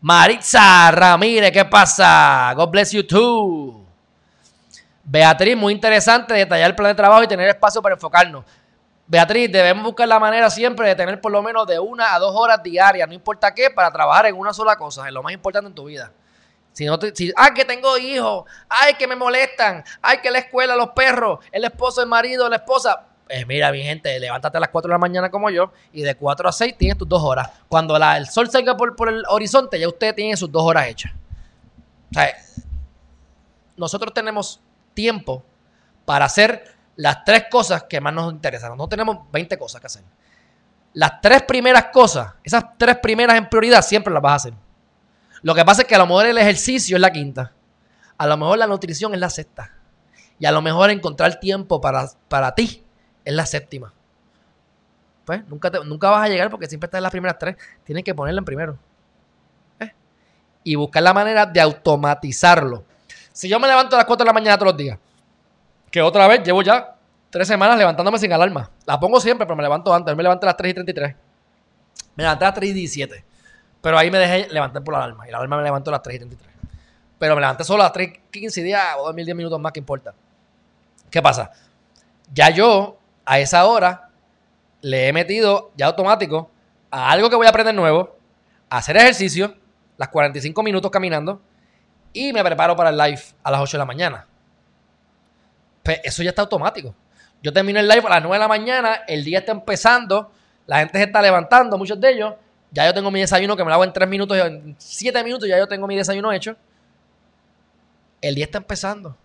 Maritza Ramírez, ¿qué pasa? God bless you too. Beatriz, muy interesante detallar el plan de trabajo y tener espacio para enfocarnos. Beatriz, debemos buscar la manera siempre de tener por lo menos de una a dos horas diarias, no importa qué, para trabajar en una sola cosa, es lo más importante en tu vida. Si no te, que tengo hijos, ay, que me molestan, ay, que la escuela, los perros, el esposo, el marido, la esposa. Pues mira, mi gente, levántate a las 4 de la mañana como yo y de 4 a 6 tienes tus dos horas. Cuando la, el sol salga por, por el horizonte, ya usted tiene sus dos horas hechas. O sea, nosotros tenemos tiempo para hacer las tres cosas que más nos interesan. No tenemos 20 cosas que hacer. Las tres primeras cosas, esas tres primeras en prioridad, siempre las vas a hacer. Lo que pasa es que a lo mejor el ejercicio es la quinta. A lo mejor la nutrición es la sexta. Y a lo mejor encontrar tiempo para, para ti es la séptima. Pues nunca, nunca vas a llegar porque siempre estás en las primeras tres. Tienes que ponerla en primero. ¿Eh? Y buscar la manera de automatizarlo. Si yo me levanto a las 4 de la mañana todos los días, que otra vez llevo ya tres semanas levantándome sin alarma. La pongo siempre, pero me levanto antes. me levanto a las 3 y 33. Me levanté a las 3 y 17. Pero ahí me dejé levantar por la alarma. Y la alarma me levantó a las 3 y 33. Pero me levanté solo a las 3 y 15 días o dormir 10 minutos más, que importa. ¿Qué pasa? Ya yo, a esa hora, le he metido ya automático a algo que voy a aprender nuevo, a hacer ejercicio, las 45 minutos caminando y me preparo para el live a las 8 de la mañana. Pues eso ya está automático. Yo termino el live a las 9 de la mañana, el día está empezando, la gente se está levantando, muchos de ellos. Ya yo tengo mi desayuno que me lo hago en 3 minutos, en 7 minutos ya yo tengo mi desayuno hecho. El día está empezando.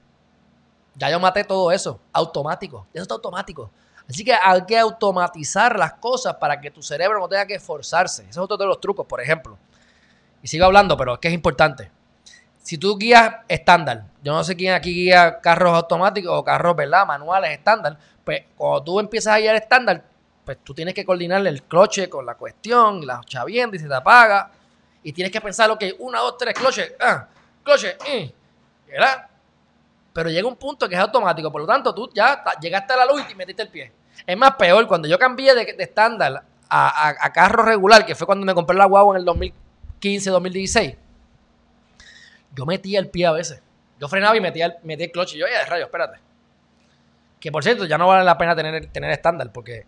Ya yo maté todo eso, automático. Eso está automático. Así que hay que automatizar las cosas para que tu cerebro no tenga que esforzarse. Ese es otro de los trucos, por ejemplo. Y sigo hablando, pero es que es importante si tú guías estándar, yo no sé quién aquí guía carros automáticos o carros, ¿verdad? Manuales estándar, pues cuando tú empiezas a guiar estándar, pues tú tienes que coordinar el cloche con la cuestión, la chavienda y se te apaga. Y tienes que pensar, ok, una, dos, tres, cloche, ah, cloche, ¿verdad? Pero llega un punto que es automático, por lo tanto tú ya llegaste a la luz y metiste el pie. Es más peor, cuando yo cambié de, estándar a, carro regular, que fue cuando me compré la guagua en el 2015, 2016 yo metía el pie a veces. Yo frenaba y metía el, metía el clutch y yo, oye, rayo, espérate. Que por cierto, ya no vale la pena tener, tener estándar porque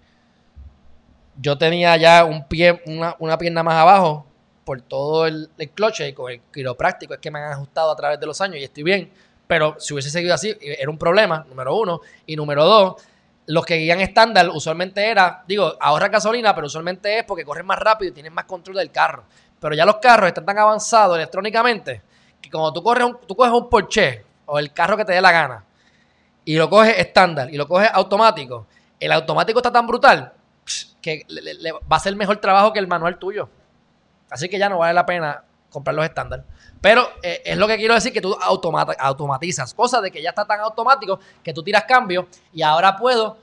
yo tenía ya un pie, una, pierna más abajo por todo el, el y con el quiropráctico es que me han ajustado a través de los años y estoy bien. Pero si hubiese seguido así, era un problema, número uno. Y número dos, los que guían estándar usualmente era, digo, ahorra gasolina, pero usualmente es porque corren más rápido y tienen más control del carro. Pero ya los carros están tan avanzados electrónicamente que cuando tú, corres un, tú coges un Porsche o el carro que te dé la gana y lo coges estándar y lo coges automático, el automático está tan brutal que le, va a ser mejor trabajo que el manual tuyo. Así que ya no vale la pena comprar los estándar. Pero eh, es lo que quiero decir que tú automatizas, cosas de que ya está tan automático que tú tiras cambio y ahora puedo,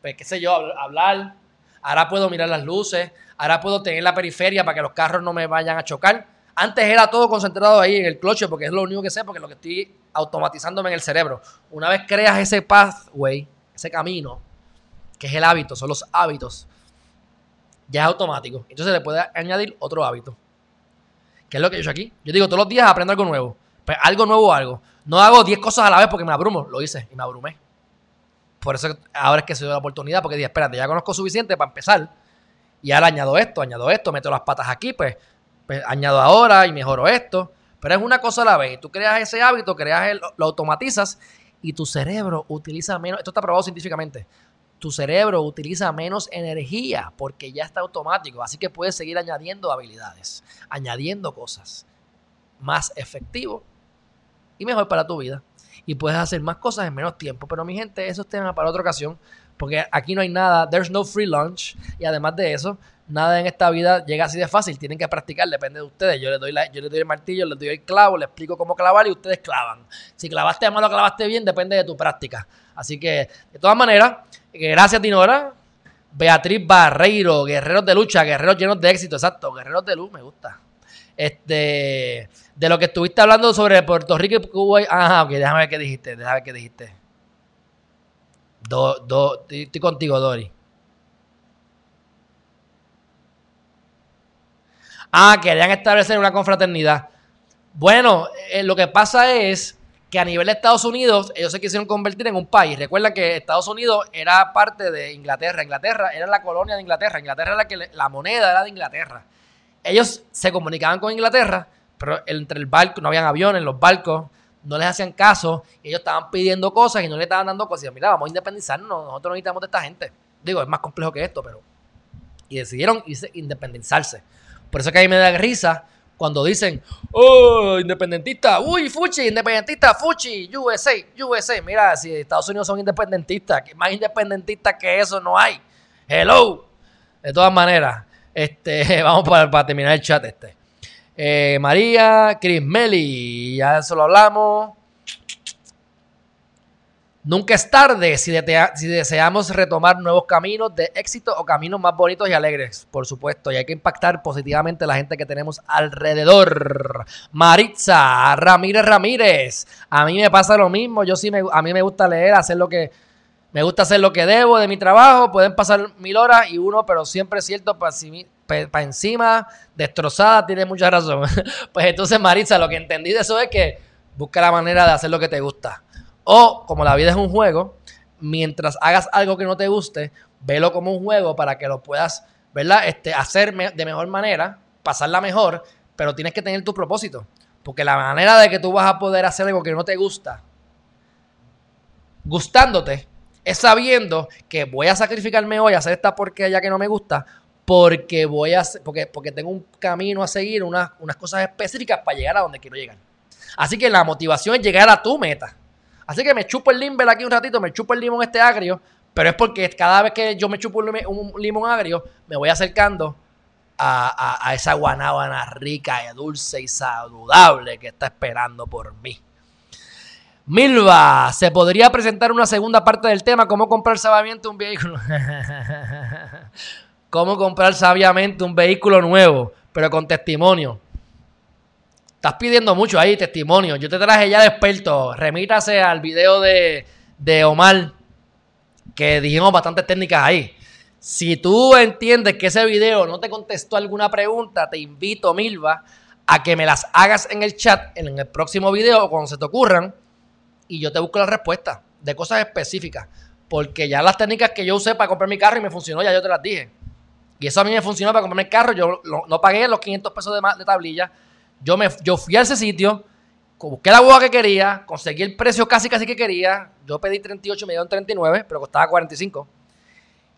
pues qué sé yo, hablar, ahora puedo mirar las luces, ahora puedo tener la periferia para que los carros no me vayan a chocar antes era todo concentrado ahí en el cloche porque es lo único que sé, porque es lo que estoy automatizándome en el cerebro. Una vez creas ese pathway, ese camino, que es el hábito, son los hábitos, ya es automático. Entonces le puedes añadir otro hábito. ¿Qué es lo que yo he hecho aquí? Yo digo, todos los días aprendo algo nuevo. Pues algo nuevo, algo. No hago 10 cosas a la vez porque me abrumo. Lo hice y me abrumé. Por eso ahora es que se dio la oportunidad, porque dije, espérate, ya conozco suficiente para empezar. Y ahora añado esto, añado esto, meto las patas aquí, pues pues, añado ahora y mejoro esto. Pero es una cosa a la vez. Tú creas ese hábito, creas lo automatizas y tu cerebro utiliza menos. Esto está probado científicamente. Tu cerebro utiliza menos energía porque ya está automático. Así que puedes seguir añadiendo habilidades, añadiendo cosas más efectivo y mejor para tu vida. Y puedes hacer más cosas en menos tiempo. Pero mi gente, eso es tema para otra ocasión. Porque aquí no hay nada, there's no free lunch. Y además de eso, nada en esta vida llega así de fácil. Tienen que practicar, depende de ustedes. Yo les doy, la, yo les doy el martillo, les doy el clavo, les explico cómo clavar y ustedes clavan. Si clavaste mal o clavaste bien, depende de tu práctica. Así que, de todas maneras, gracias Dinora. Beatriz Barreiro, guerreros de lucha, guerreros llenos de éxito, exacto, guerreros de luz, me gusta. Este, de lo que estuviste hablando sobre Puerto Rico y Cuba. Ajá, ok, déjame ver qué dijiste, déjame ver qué dijiste. Do, do, estoy contigo, Dori. Ah, querían establecer una confraternidad. Bueno, eh, lo que pasa es que a nivel de Estados Unidos, ellos se quisieron convertir en un país. Recuerda que Estados Unidos era parte de Inglaterra. Inglaterra era la colonia de Inglaterra. Inglaterra era la que la moneda era de Inglaterra. Ellos se comunicaban con Inglaterra, pero entre el barco, no habían aviones, los barcos no les hacían caso. ellos estaban pidiendo cosas y no le estaban dando cosas. Mira, vamos a independizarnos, nosotros no necesitamos de esta gente. Digo, es más complejo que esto, pero. Y decidieron irse, independizarse. Por eso que a mí me da risa cuando dicen, oh, independentista, uy, Fuchi, independentista, Fuchi, USA, USA. Mira, si Estados Unidos son independentistas, más independentistas que eso no hay. Hello. De todas maneras, este, *laughs* vamos para, terminar el chat este. Eh, María, Chris Meli, ya eso lo hablamos. Nunca es tarde si, deseamos retomar nuevos caminos de éxito o caminos más bonitos y alegres, por supuesto. Y hay que impactar positivamente a la gente que tenemos alrededor. Maritza, Ramírez Ramírez. A mí me pasa lo mismo. Yo sí me, a mí me gusta leer, hacer lo que me gusta hacer lo que debo de mi trabajo. Pueden pasar mil horas y uno, pero siempre es cierto para, para encima, destrozada. Tiene mucha razón. *laughs* pues entonces, Maritza, lo que entendí de eso es que busca la manera de hacer lo que te gusta o, como la vida es un juego, mientras hagas algo que no te guste, velo como un juego para que lo puedas, ¿verdad? Este, hacer de mejor manera, pasarla mejor, pero tienes que tener tu propósito. Porque la manera de que tú vas a poder hacer algo que no te gusta, gustándote, es sabiendo que voy a sacrificarme hoy a hacer esta porquería que no me gusta, porque voy a porque, porque tengo un camino a seguir, unas, unas cosas específicas para llegar a donde quiero llegar. Así que la motivación es llegar a tu meta. Así que me chupo el limber aquí un ratito, me chupo el limón este agrio, pero es porque cada vez que yo me chupo un, limón agrio, me voy acercando a, esa guanábana rica y dulce y saludable que está esperando por mí. Milva, ¿se podría presentar una segunda parte del tema? ¿Cómo comprar sabiamente un vehículo? *laughs* ¿Cómo comprar sabiamente un vehículo nuevo, pero con testimonio? Estás pidiendo mucho ahí, testimonio. Yo te traje ya de experto. Remítase al video de, Omar, que dijimos bastantes técnicas ahí. Si tú entiendes que ese video no te contestó alguna pregunta, te invito, Milva, a que me las hagas en el chat, en el próximo video, cuando se te ocurran, y yo te busco la respuesta de cosas específicas. Porque ya las técnicas que yo usé para comprar mi carro y me funcionó, ya yo te las dije. Y eso a mí me funcionó para comprarme el carro. Yo no, pagué los 500 pesos de, de tablilla. Yo, me, yo fui a ese sitio, busqué la boda que quería, conseguí el precio casi casi que quería. Yo pedí 38, me dieron 39, pero costaba 45.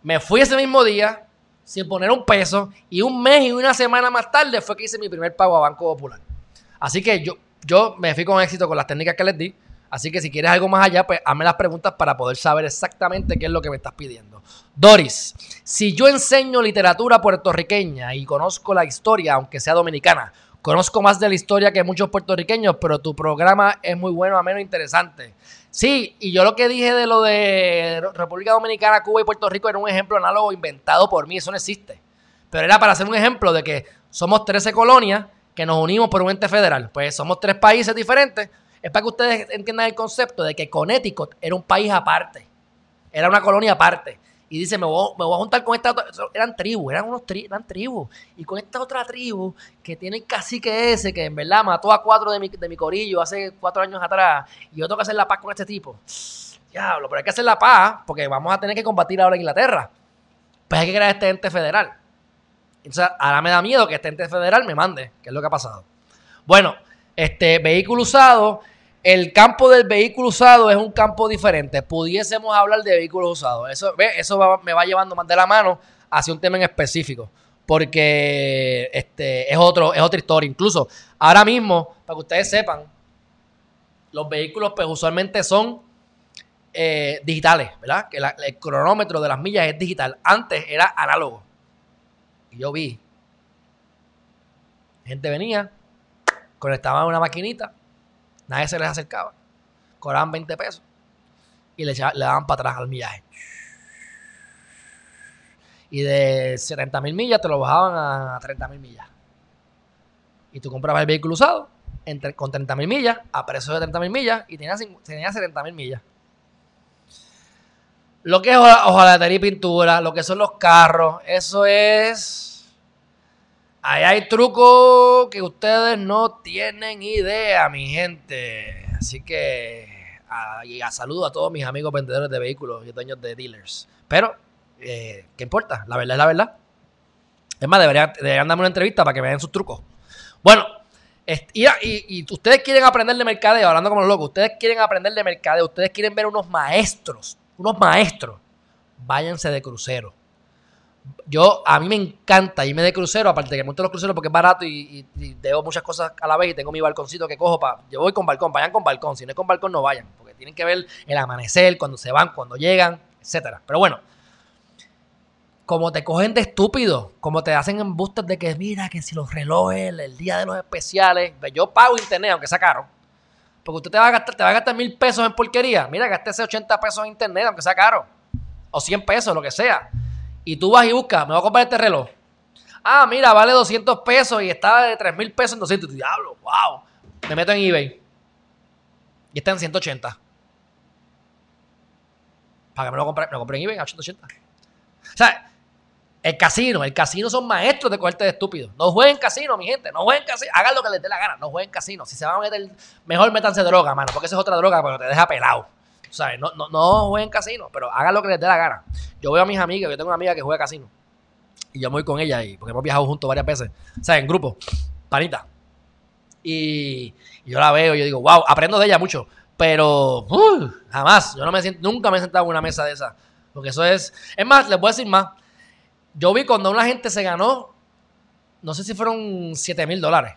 Me fui ese mismo día, sin poner un peso, y un mes y una semana más tarde fue que hice mi primer pago a Banco Popular. Así que yo, yo me fui con éxito con las técnicas que les di. Así que si quieres algo más allá, pues hazme las preguntas para poder saber exactamente qué es lo que me estás pidiendo. Doris, si yo enseño literatura puertorriqueña y conozco la historia, aunque sea dominicana, Conozco más de la historia que muchos puertorriqueños, pero tu programa es muy bueno, a menos interesante. Sí, y yo lo que dije de lo de República Dominicana, Cuba y Puerto Rico era un ejemplo análogo inventado por mí, eso no existe. Pero era para hacer un ejemplo de que somos 13 colonias que nos unimos por un ente federal. Pues somos tres países diferentes. Es para que ustedes entiendan el concepto de que Connecticut era un país aparte. Era una colonia aparte y dice, me voy, a juntar con esta otra, eran tribus, eran unos eran tribus, y con esta otra tribu que tiene el cacique ese, que en verdad mató a cuatro de mi, de mi corillo hace cuatro años atrás, y yo tengo que hacer la paz con este tipo. Diablo, pero hay que hacer la paz, porque vamos a tener que combatir ahora en Inglaterra. Pues hay que crear este ente federal. Entonces, ahora me da miedo que este ente federal me mande, que es lo que ha pasado. Bueno, este vehículo usado, el campo del vehículo usado es un campo diferente. Pudiésemos hablar de vehículos usados. Eso, eso me va llevando más de la mano hacia un tema en específico. Porque este, es, otro, es otra historia. Incluso ahora mismo, para que ustedes sepan, los vehículos pues, usualmente son eh, digitales, ¿verdad? Que el cronómetro de las millas es digital. Antes era análogo. Y yo vi. Gente venía, conectaban una maquinita, nadie se les acercaba, cobraban 20 pesos y le, daban para atrás al millaje. Y de 70 mil millas te lo bajaban a 30 mil millas. Y tú comprabas el vehículo usado con 30 mil millas a precio de 30 mil millas y tenías, tenías 70 mil millas. Lo que es hojalatería y pintura, lo que son los carros, eso es Ahí hay trucos que ustedes no tienen idea, mi gente. Así que a, saludo a todos mis amigos vendedores de vehículos y dueños de dealers. Pero, eh, ¿qué importa? La verdad es la verdad. Es más, deberían, deberían darme una entrevista para que me den sus trucos. Bueno, y, y, ustedes quieren aprender de mercadeo, hablando como los locos, ustedes quieren aprender de mercadeo, ustedes quieren ver unos maestros, unos maestros, váyanse de crucero yo, a mí me encanta irme de crucero, aparte de que monto los cruceros porque es barato y, y, muchas cosas a la vez y tengo mi balconcito que cojo para. Yo voy con balcón, vayan con balcón. Si no es con balcón, no vayan, porque tienen que ver el amanecer, cuando se van, cuando llegan, etcétera. Pero bueno, como te cogen de estúpido, como te hacen embustes de que mira que si los relojes, el, día de los especiales, yo pago internet, aunque sea caro. Porque usted te va a gastar, te va a gastar mil pesos en porquería. Mira, ese 80 pesos en internet, aunque sea caro. O 100 pesos, lo que sea y tú vas y buscas, me voy a comprar este reloj. Ah, mira, vale 200 pesos y estaba de 3 mil pesos en 200. Diablo, wow. Me meto en eBay. Y está en 180. Para que me lo compre, me lo compré en eBay a 180. O sea, el casino, el casino son maestros de cogerte de estúpido. No jueguen casino, mi gente. No jueguen casino. Hagan lo que les dé la gana. No jueguen casino. Si se van a meter, mejor métanse droga, mano. Porque esa es otra droga, pero te deja pelado. No, no, no jueguen casino, pero hagan lo que les dé la gana. Yo veo a mis amigas, yo tengo una amiga que juega casino. Y yo me voy con ella, y, porque hemos viajado juntos varias veces. ¿Sabes? En grupo, panita. Y, yo la veo y yo digo, wow, aprendo de ella mucho. Pero uh, jamás, yo no me siento, nunca me he sentado en una mesa de esa. Porque eso es. Es más, les voy a decir más. Yo vi cuando una gente se ganó, no sé si fueron 7 mil dólares.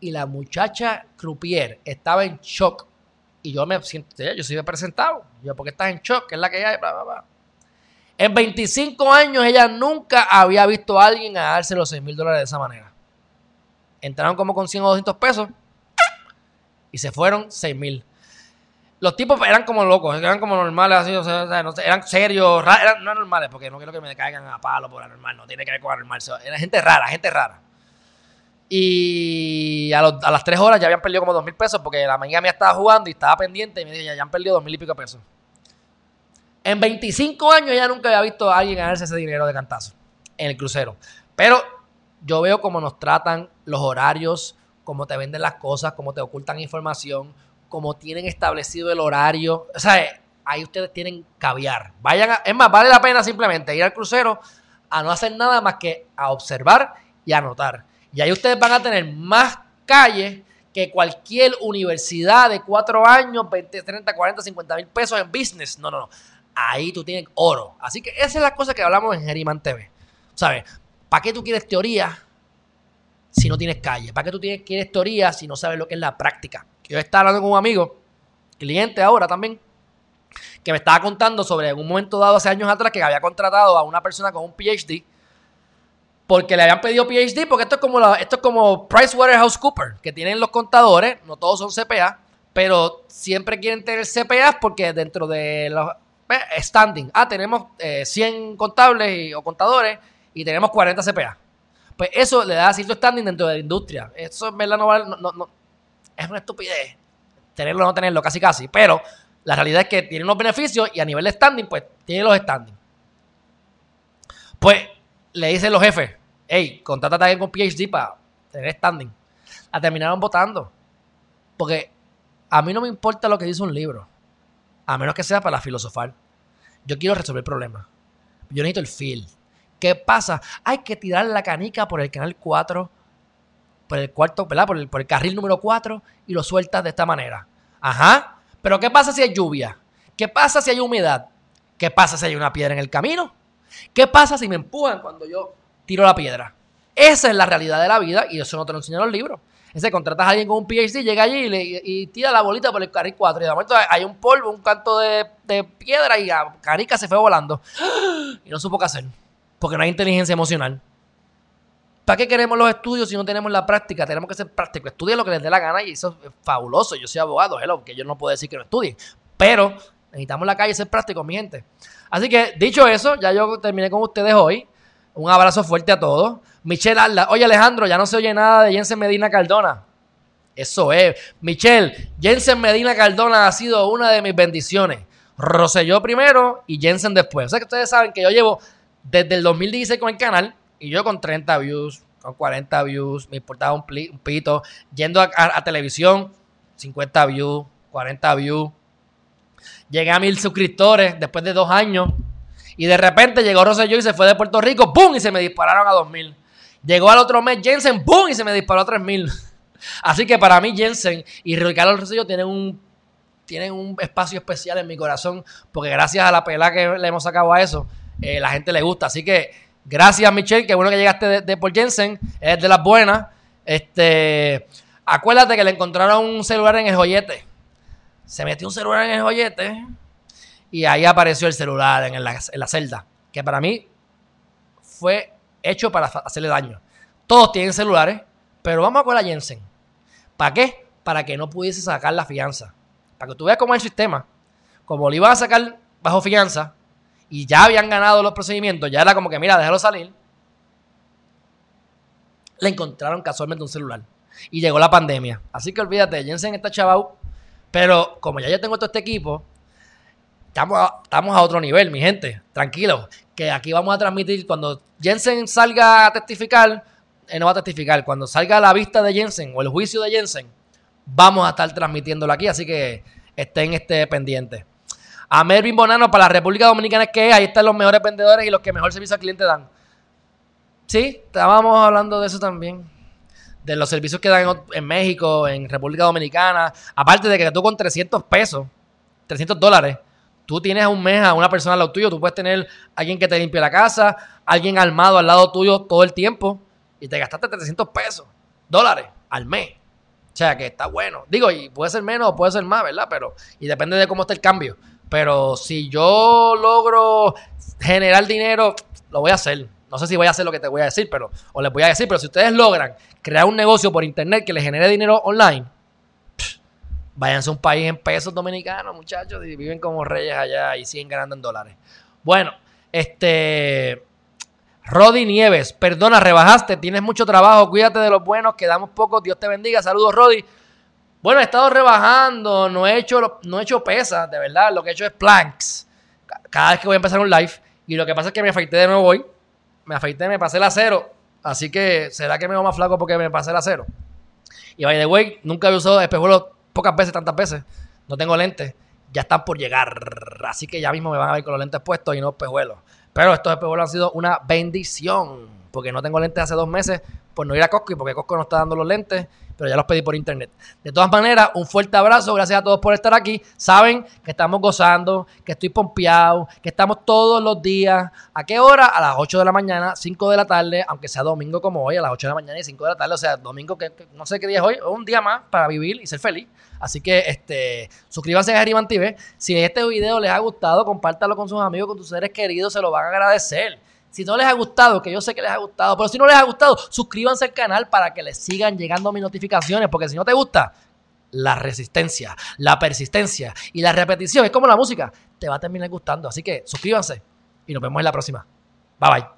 Y la muchacha croupier estaba en shock y yo me siento, yo soy presentado. Yo, porque estás en shock? es la que hay? En 25 años ella nunca había visto a alguien a darse los 6 mil dólares de esa manera. Entraron como con 100 o 200 pesos y se fueron 6 mil. Los tipos eran como locos, eran como normales, así, o sea, eran serios, eran, no normales, porque no quiero que me caigan a palo por anormal, no tiene que ver con anormal. Era gente rara, gente rara. Y a, las tres horas ya habían perdido como dos mil pesos porque la mañana mía estaba jugando y estaba pendiente y me dijo, ya, han perdido dos mil y pico pesos. En 25 años ya nunca había visto a alguien ganarse ese dinero de cantazo en el crucero. Pero yo veo cómo nos tratan los horarios, cómo te venden las cosas, cómo te ocultan información, cómo tienen establecido el horario. O sea, ahí ustedes tienen caviar. Vayan a, es más, vale la pena simplemente ir al crucero a no hacer nada más que a observar y anotar. Y ahí ustedes van a tener más calles que cualquier universidad de cuatro años, 20, 30, 40, 50 mil pesos en business. No, no, no. Ahí tú tienes oro. Así que esa es la cosa que hablamos en Geriman TV. ¿Sabes? ¿Para qué tú quieres teoría si no tienes calle? ¿Para qué tú quieres teoría si no sabes lo que es la práctica? Yo estaba hablando con un amigo, cliente ahora también, que me estaba contando sobre un momento dado hace años atrás que había contratado a una persona con un PhD porque le habían pedido PhD, porque esto es como la, esto es como PricewaterhouseCoopers, que tienen los contadores, no todos son CPA, pero siempre quieren tener CPA porque dentro de los eh, standing, ah, tenemos 100 eh, contables o contadores y tenemos 40 CPA. Pues eso le da cierto standing dentro de la industria. Eso en verdad no, no, es una estupidez tenerlo o no tenerlo, casi casi, pero la realidad es que tiene unos beneficios y a nivel de standing, pues tiene los standing. Pues le dicen los jefes, hey, contrátate a alguien con PhD para tener standing. La terminaron votando. Porque a mí no me importa lo que dice un libro. A menos que sea para filosofar. Yo quiero resolver problemas. Yo necesito el feel. ¿Qué pasa? Hay que tirar la canica por el canal 4 por el cuarto. Por el, por el carril número 4 y lo sueltas de esta manera. Ajá. Pero ¿qué pasa si hay lluvia? ¿Qué pasa si hay humedad? ¿Qué pasa si hay una piedra en el camino? ¿Qué pasa si me empujan cuando yo tiro la piedra? Esa es la realidad de la vida y eso no te lo enseñan los libros. Ese contratas a alguien con un PhD, llega allí y, le, tira la bolita por el carril 4 y de momento hay un polvo, un canto de, piedra y la canica se fue volando. Y no supo qué hacer, porque no hay inteligencia emocional. ¿Para qué queremos los estudios si no tenemos la práctica? Tenemos que ser prácticos. Estudien lo que les dé la gana y eso es fabuloso. Yo soy abogado, hello, que yo no puedo decir que no estudien. Pero necesitamos la calle ser prácticos, mi gente. Así que, dicho eso, ya yo terminé con ustedes hoy. Un abrazo fuerte a todos. Michelle Alda. Oye, Alejandro, ya no se oye nada de Jensen Medina Cardona. Eso es. Michelle, Jensen Medina Cardona ha sido una de mis bendiciones. Roselló primero y Jensen después. O sea que ustedes saben que yo llevo desde el 2016 con el canal y yo con 30 views, con 40 views, me importaba un, pito. Yendo a, televisión, 50 views, 40 views. Llegué a mil suscriptores después de dos años. Y de repente llegó Rosselló y se fue de Puerto Rico, ¡pum! Y se me dispararon a 2000. Llegó al otro mes Jensen, ¡pum! Y se me disparó a 3000. *laughs* Así que para mí Jensen y Ricardo Rosselló tienen un, tienen un espacio especial en mi corazón. Porque gracias a la pelada que le hemos sacado a eso, eh, la gente le gusta. Así que gracias Michelle, qué bueno que llegaste de, por Jensen. Es de las buenas. Este, acuérdate que le encontraron un celular en el joyete. Se metió un celular en el joyete y ahí apareció el celular en la, celda, que para mí fue hecho para hacerle daño. Todos tienen celulares, pero vamos a con la Jensen. ¿Para qué? Para que no pudiese sacar la fianza. Para que tú veas cómo es el sistema. Como le iban a sacar bajo fianza y ya habían ganado los procedimientos, ya era como que, mira, déjalo salir. Le encontraron casualmente un celular. Y llegó la pandemia. Así que olvídate, Jensen está chaval. Pero como ya yo tengo todo este equipo, estamos a, estamos a otro nivel, mi gente. Tranquilo. Que aquí vamos a transmitir cuando Jensen salga a testificar, él no va a testificar. Cuando salga la vista de Jensen o el juicio de Jensen, vamos a estar transmitiéndolo aquí. Así que estén este, pendientes. A Melvin Bonano para la República Dominicana es que ahí están los mejores vendedores y los que mejor servicio al cliente dan. Sí, estábamos hablando de eso también. De los servicios que dan en, México, en República Dominicana. Aparte de que tú con 300 pesos, 300 dólares, Tú tienes un mes a una persona al lado tuyo, tú puedes tener alguien que te limpie la casa, alguien armado al lado tuyo todo el tiempo y te gastaste 300 pesos, dólares al mes. O sea que está bueno. Digo, y puede ser menos o puede ser más, ¿verdad? Pero, y depende de cómo esté el cambio. Pero si yo logro generar dinero, lo voy a hacer. No sé si voy a hacer lo que te voy a decir, pero, o les voy a decir, pero si ustedes logran crear un negocio por internet que les genere dinero online, Váyanse a un país en pesos dominicanos, muchachos, y viven como reyes allá y siguen ganando en dólares. Bueno, este. Rodi Nieves, perdona, rebajaste, tienes mucho trabajo, cuídate de los buenos, quedamos pocos, Dios te bendiga. Saludos, Rodi. Bueno, he estado rebajando, no he hecho, no he hecho pesas, de verdad, lo que he hecho es planks. Cada vez que voy a empezar un live, y lo que pasa es que me afeité de nuevo hoy, me afeité, me pasé el acero, así que será que me veo más flaco porque me pasé el acero. Y by the way, nunca había usado espejuelos pocas veces, tantas veces. No tengo lentes. Ya están por llegar. Así que ya mismo me van a ver con los lentes puestos y no espejuelos. Pero estos espejuelos han sido una bendición. Porque no tengo lentes hace dos meses por no ir a Costco y porque Costco no está dando los lentes pero ya los pedí por internet. De todas maneras, un fuerte abrazo, gracias a todos por estar aquí. Saben que estamos gozando, que estoy pompeado, que estamos todos los días. ¿A qué hora? A las 8 de la mañana, 5 de la tarde, aunque sea domingo como hoy, a las 8 de la mañana y 5 de la tarde, o sea, domingo que, no sé qué día es hoy, un día más para vivir y ser feliz. Así que este, suscríbanse a Geriman TV. Si este video les ha gustado, compártalo con sus amigos, con tus seres queridos, se lo van a agradecer. Si no les ha gustado, que yo sé que les ha gustado, pero si no les ha gustado, suscríbanse al canal para que les sigan llegando mis notificaciones, porque si no te gusta, la resistencia, la persistencia y la repetición, es como la música, te va a terminar gustando. Así que suscríbanse y nos vemos en la próxima. Bye bye.